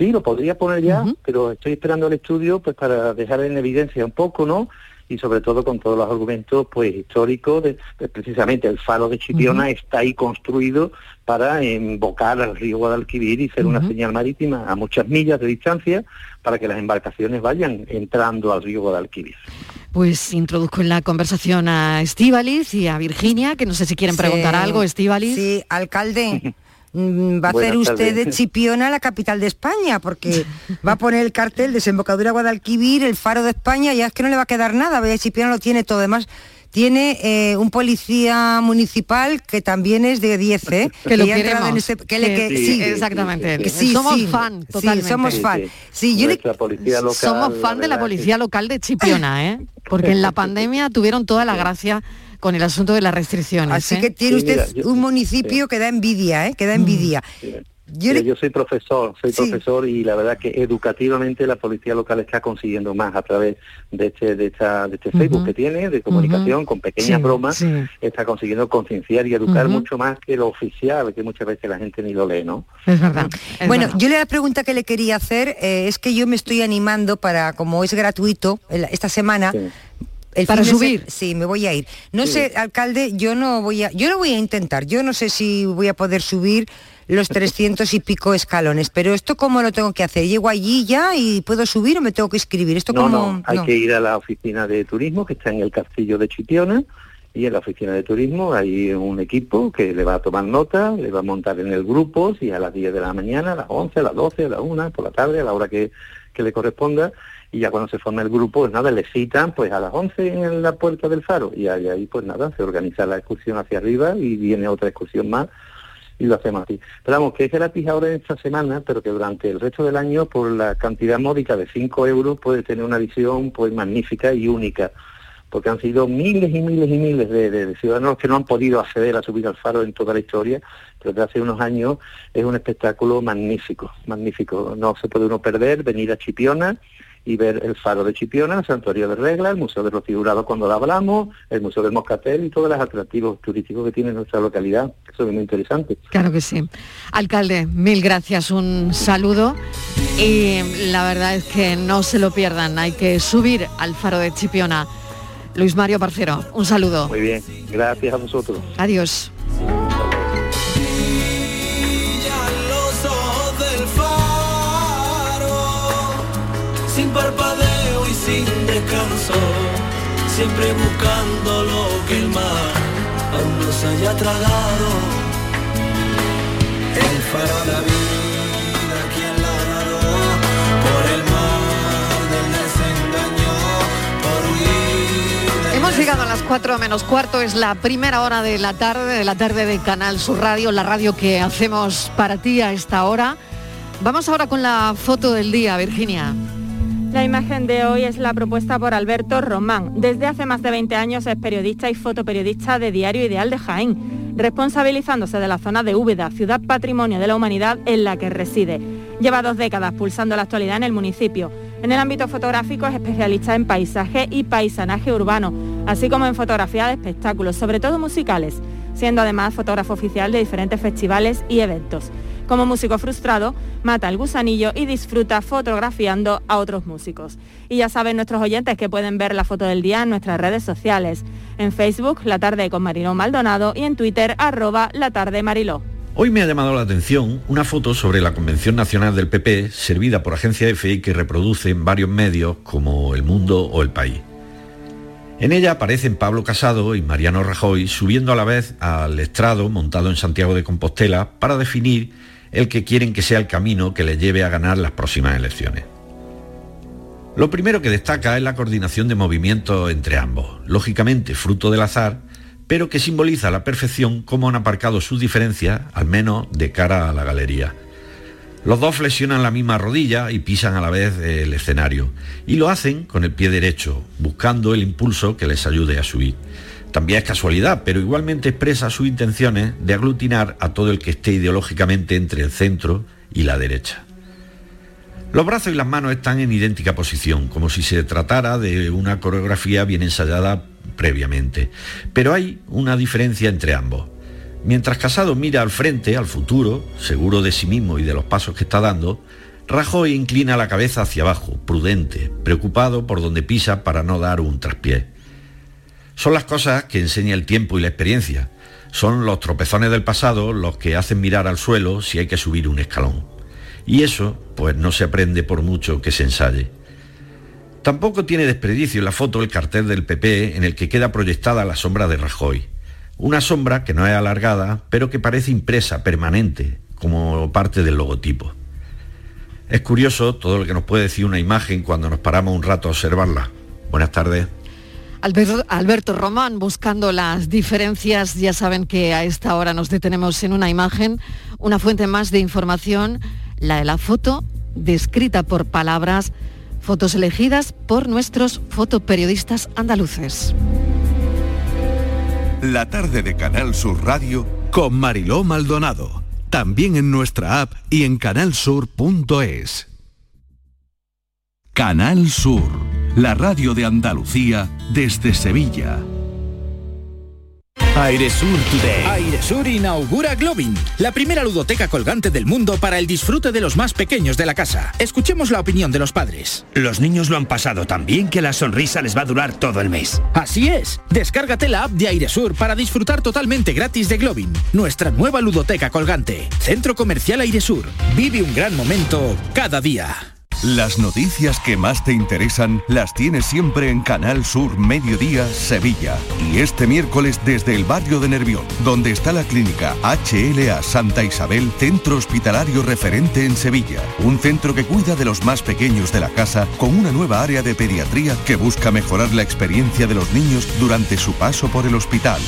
Sí, lo podría poner ya, pero estoy esperando el estudio pues para dejar en evidencia un poco, ¿no? Y sobre todo con todos los argumentos pues históricos, de, de precisamente el faro de Chipiona está ahí construido para embocar al río Guadalquivir y ser una señal marítima a muchas millas de distancia para que las embarcaciones vayan entrando al río Guadalquivir. Pues introduzco en la conversación a Estíbaliz y a Virginia, que no sé si quieren preguntar Sí. algo, Estíbaliz. Sí, alcalde. mm, Va a hacer usted de. Chipiona la capital de España, porque va a poner el cartel desembocadura Guadalquivir, el faro de España, ya es que no le va a quedar nada, vea, Chipiona lo tiene todo. Además, tiene eh, un policía municipal que también es de 10, ¿eh? Que lo ha entrado queremos. que le- Que- que- sí, sí, exactamente. que sí, Somos sí, fan, sí, totalmente. somos fan. sí. Sí, yo le- policía local, Somos fan de la policía local de Chipiona, ¿eh? Porque en la pandemia tuvieron toda la gracia con el asunto de las restricciones. Así ¿eh? que tiene usted un municipio que da envidia, ¿eh? Que da envidia. Yo le- yo soy profesor, soy profesor y la verdad que educativamente la policía local está consiguiendo más a través de este, de esta, de este Facebook que tiene, de comunicación, con pequeñas Sí, bromas, sí. está consiguiendo concienciar y educar mucho más que lo oficial, que muchas veces la gente ni lo lee, ¿no? Es verdad. bueno, yo la pregunta que le quería hacer eh, es que yo me estoy animando para, como es gratuito, el- esta semana. El Para de se- subir. sí, me voy a ir. No Sí. sé, alcalde, yo no voy a, yo lo voy a intentar. Yo no sé si voy a poder subir los 300 y pico escalones, pero esto cómo lo tengo que hacer. Llego allí ya y puedo subir o me tengo que escribir. Esto No, como no, hay que ir a la oficina de turismo que está en el castillo de Chipiona y en la oficina de turismo hay un equipo que le va a tomar nota, le va a montar en el grupo, si a las 10 de la mañana, a las 11, a las 12, a las 1, por la tarde, a la hora que, que le corresponda, y ya cuando se forma el grupo, pues nada, le citan pues a las 11 en la puerta del faro, y ahí, ahí pues nada, se organiza la excursión hacia arriba y viene otra excursión más y lo hacemos así. Pero vamos, que es gratis ahora en esta semana, pero que durante el resto del año, por la cantidad módica de 5 euros, puede tener una visión pues magnífica y única, porque han sido miles y miles y miles de, de- ciudadanos que no han podido acceder a subir al faro en toda la historia, pero que hace unos años es un espectáculo magnífico, magnífico. No se puede uno perder, venir a Chipiona y ver el faro de Chipiona, el santuario de Regla, el Museo de los Figurados cuando lo hablamos, el Museo del Moscatel y todos los atractivos turísticos que tiene nuestra localidad, que son muy interesantes. Claro que sí. Alcalde, mil gracias, un saludo y la verdad es que no se lo pierdan, hay que subir al faro de Chipiona. Luis Mario Parcero, un saludo. Muy bien, gracias a vosotros. Adiós. Sin parpadeo y sin descanso, siempre buscando lo que el mar aún no se haya tragado. El faro de la vida, quien la narró, por el mar del desengaño, por huir del Hemos llegado a las las 4 menos cuarto es la primera hora de la tarde, de la tarde de Canal Sur Radio, la radio que hacemos para ti a esta hora. Vamos ahora con la foto del día, Virginia. La imagen de hoy es la propuesta por Alberto Román. Desde hace más de 20 años es periodista y fotoperiodista de Diario Ideal de Jaén, responsabilizándose de la zona de Úbeda, ciudad patrimonio de la humanidad en la que reside. Lleva dos décadas pulsando la actualidad en el municipio. En el ámbito fotográfico es especialista en paisaje y paisanaje urbano, así como en fotografía de espectáculos, sobre todo musicales, siendo además fotógrafo oficial de diferentes festivales y eventos. Como músico frustrado, mata el gusanillo y disfruta fotografiando a otros músicos. Y ya saben nuestros oyentes que pueden ver la foto del día en nuestras redes sociales. En Facebook, La Tarde con Mariló Maldonado y en Twitter, arroba La Tarde Mariló. Hoy me ha llamado la atención una foto sobre la Convención Nacional del PP, servida por Agencia EFE y que reproduce en varios medios como El Mundo o El País. En ella aparecen Pablo Casado y Mariano Rajoy subiendo a la vez al estrado montado en Santiago de Compostela para definir el que quieren que sea el camino que les lleve a ganar las próximas elecciones. Lo primero que destaca es la coordinación de movimientos entre ambos, lógicamente fruto del azar, pero que simboliza a la perfección cómo han aparcado sus diferencias, al menos de cara a la galería. Los dos flexionan la misma rodilla y pisan a la vez el escenario, y lo hacen con el pie derecho, buscando el impulso que les ayude a subir. También es casualidad, pero igualmente expresa sus intenciones de aglutinar a todo el que esté ideológicamente entre el centro y la derecha. Los brazos y las manos están en idéntica posición, como si se tratara de una coreografía bien ensayada previamente. Pero hay una diferencia entre ambos. Mientras Casado mira al frente, al futuro, seguro de sí mismo y de los pasos que está dando, Rajoy inclina la cabeza hacia abajo, prudente, preocupado por donde pisa para no dar un traspié. Son las cosas que enseña el tiempo y la experiencia. Son los tropezones del pasado los que hacen mirar al suelo si hay que subir un escalón. Y eso, pues no se aprende por mucho que se ensaye. Tampoco tiene desperdicio en la foto el cartel del PP en el que queda proyectada la sombra de Rajoy. Una sombra que no es alargada, pero que parece impresa, permanente, como parte del logotipo. Es curioso todo lo que nos puede decir una imagen cuando nos paramos un rato a observarla. Buenas tardes. Alberto, Román buscando las diferencias. Ya saben que a esta hora nos detenemos en una imagen, una fuente más de información, la de la foto descrita por palabras, fotos elegidas por nuestros fotoperiodistas andaluces. La tarde de Canal Sur Radio con Mariló Maldonado. También en nuestra app y en canalsur.es. Canal Sur, la radio de Andalucía desde Sevilla. Airesur Today. Airesur inaugura Globin, la primera ludoteca colgante del mundo para el disfrute de los más pequeños de la casa. Escuchemos la opinión de los padres. Los niños lo han pasado tan bien que la sonrisa les va a durar todo el mes. Así es. Descárgate la app de Airesur para disfrutar totalmente gratis de Globin, nuestra nueva ludoteca colgante. Centro Comercial Airesur. Vive un gran momento cada día. Las noticias que más te interesan las tienes siempre en Canal Sur Mediodía Sevilla. Y este miércoles desde el barrio de Nervión, donde está la clínica HLA Santa Isabel, centro hospitalario referente en Sevilla. Un centro que cuida de los más pequeños de la casa con una nueva área de pediatría que busca mejorar la experiencia de los niños durante su paso por el hospital.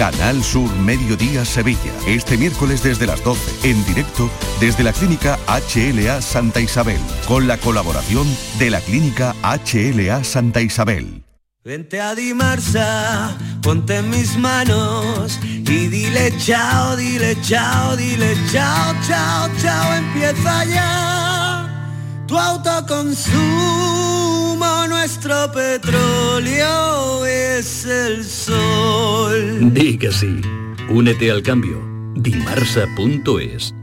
Canal Sur Mediodía Sevilla. Este miércoles desde las 12, en directo desde la clínica HLA Santa Isabel, con la colaboración de la clínica HLA Santa Isabel. Vente a Dimarsa, ponte en mis manos y dile chao, dile chao, dile chao, chao, chao, empieza ya tu autoconsumo, nuestro petróleo es el sol. Di que sí. Únete al cambio. Dimarsa.es.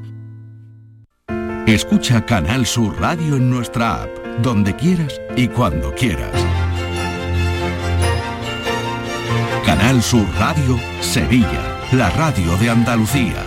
Escucha Canal Sur Radio en nuestra app, donde quieras y cuando quieras. Canal Sur Radio Sevilla, la radio de Andalucía.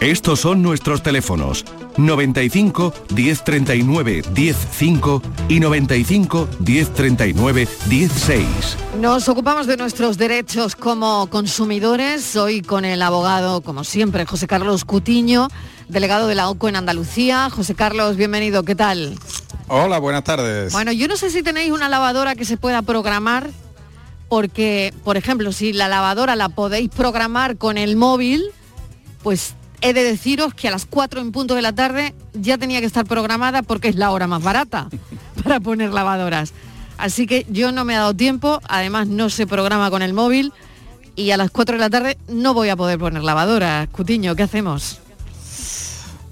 Estos son nuestros teléfonos 95 1039 105 y 95 1039 16. Nos ocupamos de nuestros derechos como consumidores, hoy con el abogado, como siempre, José Carlos Cutiño, delegado de la OCO en Andalucía. José Carlos, bienvenido, ¿qué tal? Hola, buenas tardes. Bueno, yo no sé si tenéis una lavadora que se pueda programar, porque, por ejemplo, si la lavadora la podéis programar con el móvil, pues he de deciros que a las 4 en punto de la tarde ya tenía que estar programada porque es la hora más barata para poner lavadoras. Así que yo no me he dado tiempo, además no se programa con el móvil y a las 4 de la tarde no voy a poder poner lavadoras. Cutiño, ¿qué hacemos?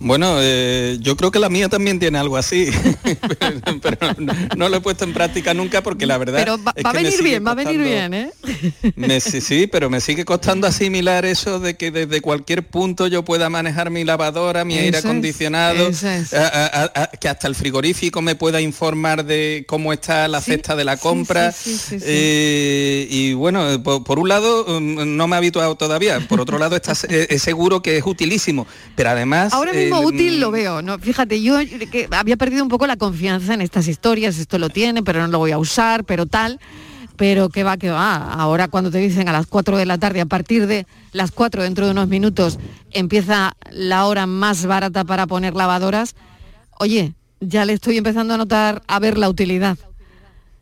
Bueno, eh, yo creo que la mía también tiene algo así, pero, pero no, no lo he puesto en práctica nunca porque la verdad Pero va, es va a que me venir bien, va a venir bien, ¿eh? me- sí, sí, pero me sigue costando asimilar eso de que desde cualquier punto yo pueda manejar mi lavadora, mi aire Eso acondicionado, es. a- a- a- que hasta el frigorífico me pueda informar de cómo está la cesta de la compra. sí, sí, sí. Eh, y bueno, eh, por, por un lado mm, no me he habituado todavía, por otro lado está, es seguro que es utilísimo, pero además... Ahora eh, útil lo veo, ¿no? Fíjate, yo que había perdido un poco la confianza en estas historias, esto lo tiene, pero no lo voy a usar, pero tal. Pero que va, que va. Ahora cuando te dicen a las 4 de la tarde, a partir de las 4 dentro de unos minutos, empieza la hora más barata para poner lavadoras, oye, ya le estoy empezando a notar a ver la utilidad.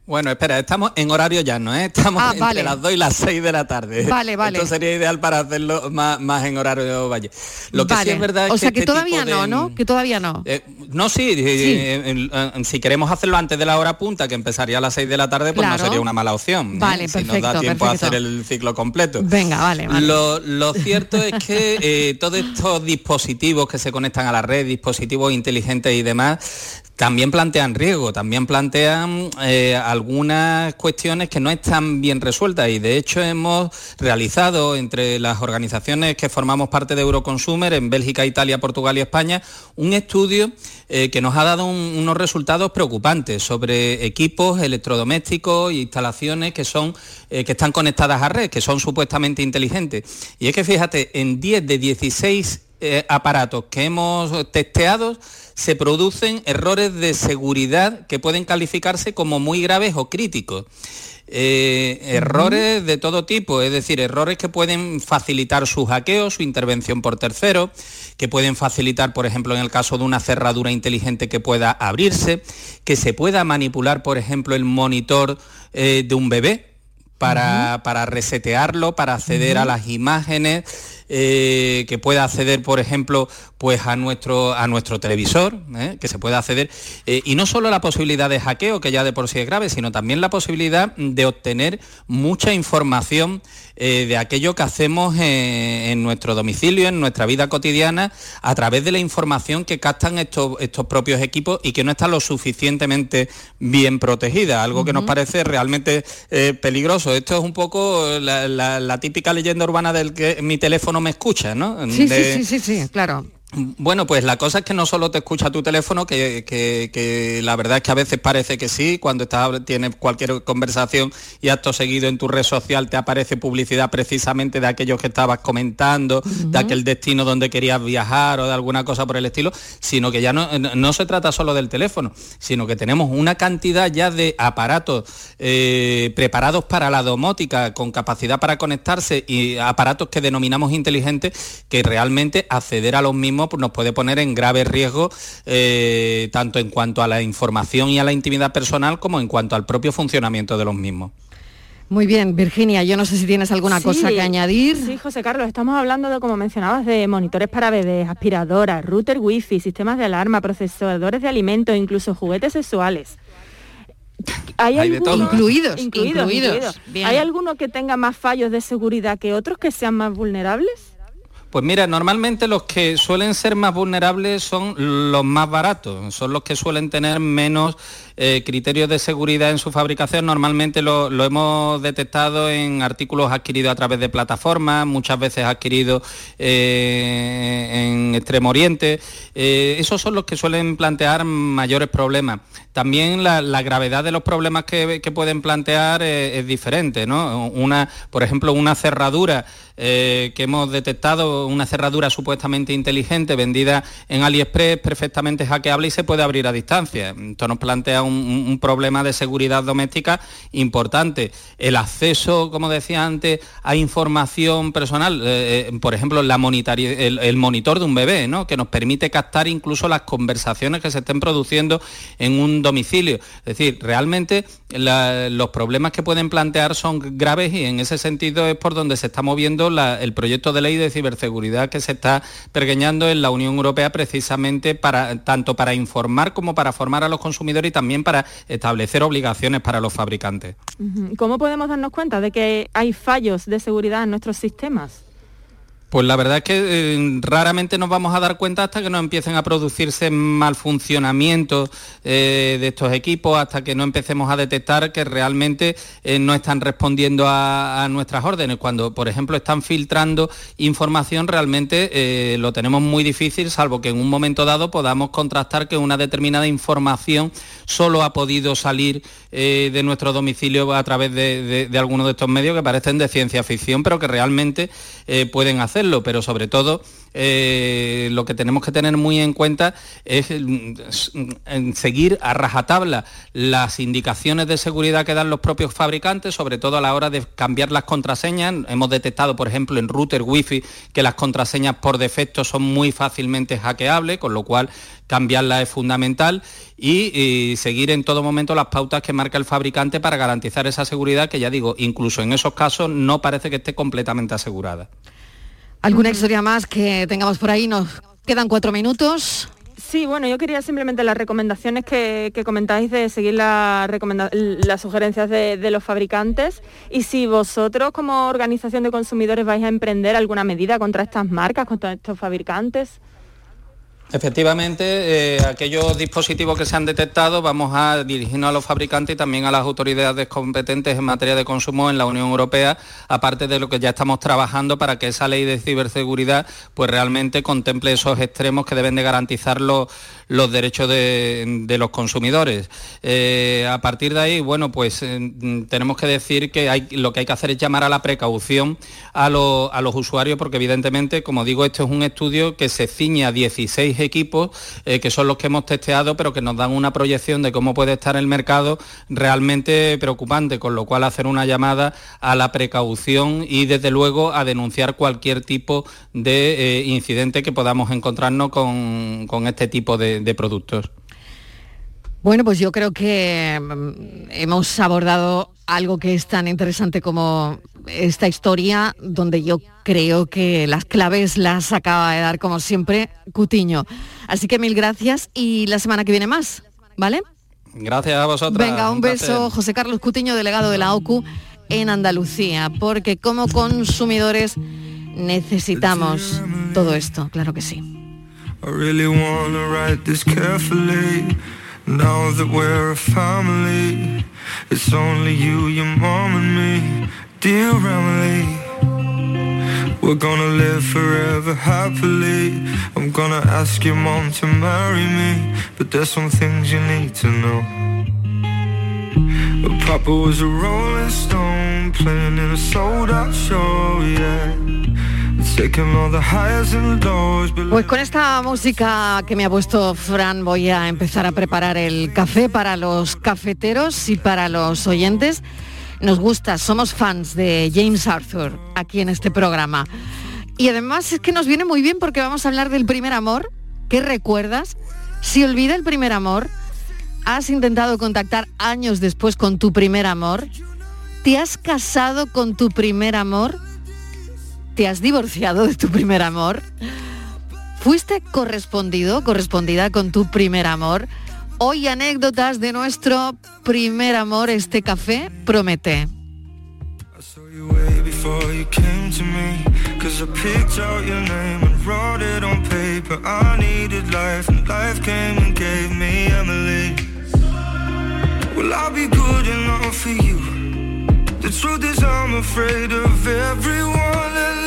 Bueno, espera, estamos en horario ya, ¿no? Estamos Ah, entre vale. las 2 y las 6 de la tarde. Vale, vale. Esto sería ideal para hacerlo más, más en horario valle. Lo que Vale. sí es verdad es o sea que este todavía tipo no, de- ¿no? Que todavía no. Eh, no, sí, eh, eh, eh, si queremos hacerlo antes de la hora punta, que empezaría a las 6 de la tarde, pues Claro. no sería una mala opción. ¿eh? Vale, si nos perfecto, da tiempo perfecto. a hacer el ciclo completo. Venga, vale, vale. Lo, lo cierto es que eh, todos estos dispositivos que se conectan a la red, dispositivos inteligentes y demás, también plantean riesgo, también plantean eh, algunas cuestiones que no están bien resueltas y de hecho hemos realizado entre las organizaciones que formamos parte de Euroconsumer en Bélgica, Italia, Portugal y España un estudio eh, que nos ha dado un- unos resultados preocupantes sobre equipos electrodomésticos e instalaciones que son eh, que están conectadas a red, que son supuestamente inteligentes. Y es que fíjate, en 10 de 16 eh, aparatos que hemos testeado se producen errores de seguridad que pueden calificarse como muy graves o críticos. Eh, errores de todo tipo, es decir, errores que pueden facilitar su hackeo, su intervención por terceros, que pueden facilitar, por ejemplo, en el caso de una cerradura inteligente que pueda abrirse, que se pueda manipular, por ejemplo, el monitor eh, de un bebé para, para resetearlo, para acceder a las imágenes, eh, que pueda acceder, por ejemplo, pues a nuestro, a nuestro televisor, ¿eh? que se pueda acceder, eh, y no solo la posibilidad de hackeo, que ya de por sí es grave, sino también la posibilidad de obtener mucha información de aquello que hacemos en nuestro domicilio, en nuestra vida cotidiana, a través de la información que captan estos, estos propios equipos y que no está lo suficientemente bien protegida, algo que nos parece realmente peligroso. Esto es un poco la, la- la típica leyenda urbana del que mi teléfono me escucha, ¿no? Sí, De- sí, sí, sí, sí, claro. Bueno, pues la cosa es que no solo te escucha tu teléfono, que, que- que la verdad es que a veces parece que sí, cuando estás, tienes cualquier conversación y acto seguido en tu red social te aparece publicidad precisamente de aquellos que estabas comentando, de aquel destino donde querías viajar o de alguna cosa por el estilo, sino que ya no, no se trata solo del teléfono, sino que tenemos una cantidad ya de aparatos eh, preparados para la domótica, con capacidad para conectarse y aparatos que denominamos inteligentes, que realmente acceder a los mismos pues, nos puede poner en grave riesgo, eh, tanto en cuanto a la información y a la intimidad personal, como en cuanto al propio funcionamiento de los mismos. Muy bien, Virginia, yo no sé si tienes alguna Sí, cosa que añadir. Sí, José Carlos, estamos hablando de, como mencionabas, de monitores para bebés, aspiradoras, router wifi, sistemas de alarma, procesadores de alimentos, incluso juguetes sexuales. ¿Hay, Hay de alguno- todo. Incluidos, incluidos, incluidos. incluidos. Bien. ¿Hay alguno que tenga más fallos de seguridad que otros que sean más vulnerables? Pues mira, normalmente los que suelen ser más vulnerables son los más baratos, son los que suelen tener menos eh, criterios de seguridad en su fabricación normalmente lo, hemos detectado en artículos adquiridos a través de plataformas, muchas veces adquiridos eh, en Extremo Oriente. Eh, esos son los que suelen plantear mayores problemas. También la, gravedad de los problemas que, pueden plantear es diferente, ¿no? Una, por ejemplo, una cerradura que hemos detectado, una cerradura supuestamente inteligente vendida en AliExpress, perfectamente hackeable y se puede abrir a distancia. Esto nos plantea un, problema de seguridad doméstica importante. El acceso, como decía antes, a información personal, eh, eh, por ejemplo, la el, el monitor de un bebé, ¿no? que nos permite captar incluso las conversaciones que se estén produciendo en un domicilio. Es decir, realmente los problemas que pueden plantear son graves y en ese sentido es por donde se está moviendo el proyecto de ley de ciberseguridad que se está pergeñando en la Unión Europea precisamente para tanto para informar como para formar a los consumidores y también para establecer obligaciones para los fabricantes. ¿Cómo podemos darnos cuenta de que hay fallos de seguridad en nuestros sistemas? Pues la verdad es que eh, raramente nos vamos a dar cuenta hasta que no empiecen a producirse mal funcionamiento eh, de estos equipos, hasta que no empecemos a detectar que realmente eh, no están respondiendo a, nuestras órdenes. Cuando, por ejemplo, están filtrando información, realmente lo tenemos muy difícil, salvo que en un momento dado podamos contrastar que una determinada información solo ha podido salir eh, de nuestro domicilio a través de, de, algunos de estos medios que parecen de ciencia ficción, pero que realmente eh, pueden hacerlo. Pero sobre todo eh, lo que tenemos que tener muy en cuenta es mm, en seguir a rajatabla las indicaciones de seguridad que dan los propios fabricantes, sobre todo a la hora de cambiar las contraseñas. Hemos detectado, por ejemplo, en router wifi que las contraseñas por defecto son muy fácilmente hackeables, con lo cual cambiarlas es fundamental y seguir en todo momento las pautas que marca el fabricante para garantizar esa seguridad que ya digo, incluso en esos casos no parece que esté completamente asegurada. ¿Alguna historia más que tengamos por ahí? Nos quedan cuatro minutos. Sí, bueno, yo quería simplemente las recomendaciones que, que comentáis de seguir la las sugerencias de los fabricantes y si vosotros como organización de consumidores vais a emprender alguna medida contra estas marcas, contra estos fabricantes. Efectivamente, eh, aquellos dispositivos que se han detectado vamos a dirigirnos a los fabricantes y también a las autoridades competentes en materia de consumo en la Unión Europea, aparte de lo que ya estamos trabajando para que esa ley de ciberseguridad pues realmente contemple esos extremos que deben de garantizar los, los derechos de, los consumidores. Eh, a partir de ahí, bueno, pues eh, tenemos que decir que lo que hay que hacer es llamar a la precaución a, lo- a los usuarios, porque evidentemente, como digo, esto es un estudio que se ciñe a 16 equipos, eh, que son los que hemos testeado, pero que nos dan una proyección de cómo puede estar el mercado realmente preocupante, con lo cual hacer una llamada a la precaución y desde luego a denunciar cualquier tipo de incidente que podamos encontrarnos con, con este tipo de- de productos. Bueno, pues yo creo que mm, hemos abordado algo que es tan interesante como esta historia, donde yo creo que las claves las acaba de dar, como siempre, Cutiño. Así que mil gracias y la semana que viene más, ¿vale? Gracias a vosotros. Venga, un beso, José Carlos Cutiño, delegado de la OCU en Andalucía, porque como consumidores necesitamos todo esto, claro que sí. I really wanna write this carefully. Now that we're a family, it's only you, your mom and me, dear Emily. We're gonna live forever happily. I'm gonna ask your mom to marry me, but there's some things you need to know. But Papa was a rolling stone, playing in a sold out show, yeah. Pues con esta música que me ha puesto Fran voy a empezar a preparar el café para los cafeteros y para los oyentes. Nos gusta, somos fans de James Arthur aquí en este programa. Y además es que nos viene muy bien porque vamos a hablar del primer amor. ¿Qué recuerdas? Si olvida el primer amor, has intentado contactar años después con tu primer amor, te has casado con tu primer amor, ¿Te has divorciado de tu primer amor? ¿Fuiste correspondido, correspondida con tu primer amor? Hoy anécdotas de nuestro primer amor, este café promete. Well, I'll be good enough for you. The truth is, I'm afraid of everyone and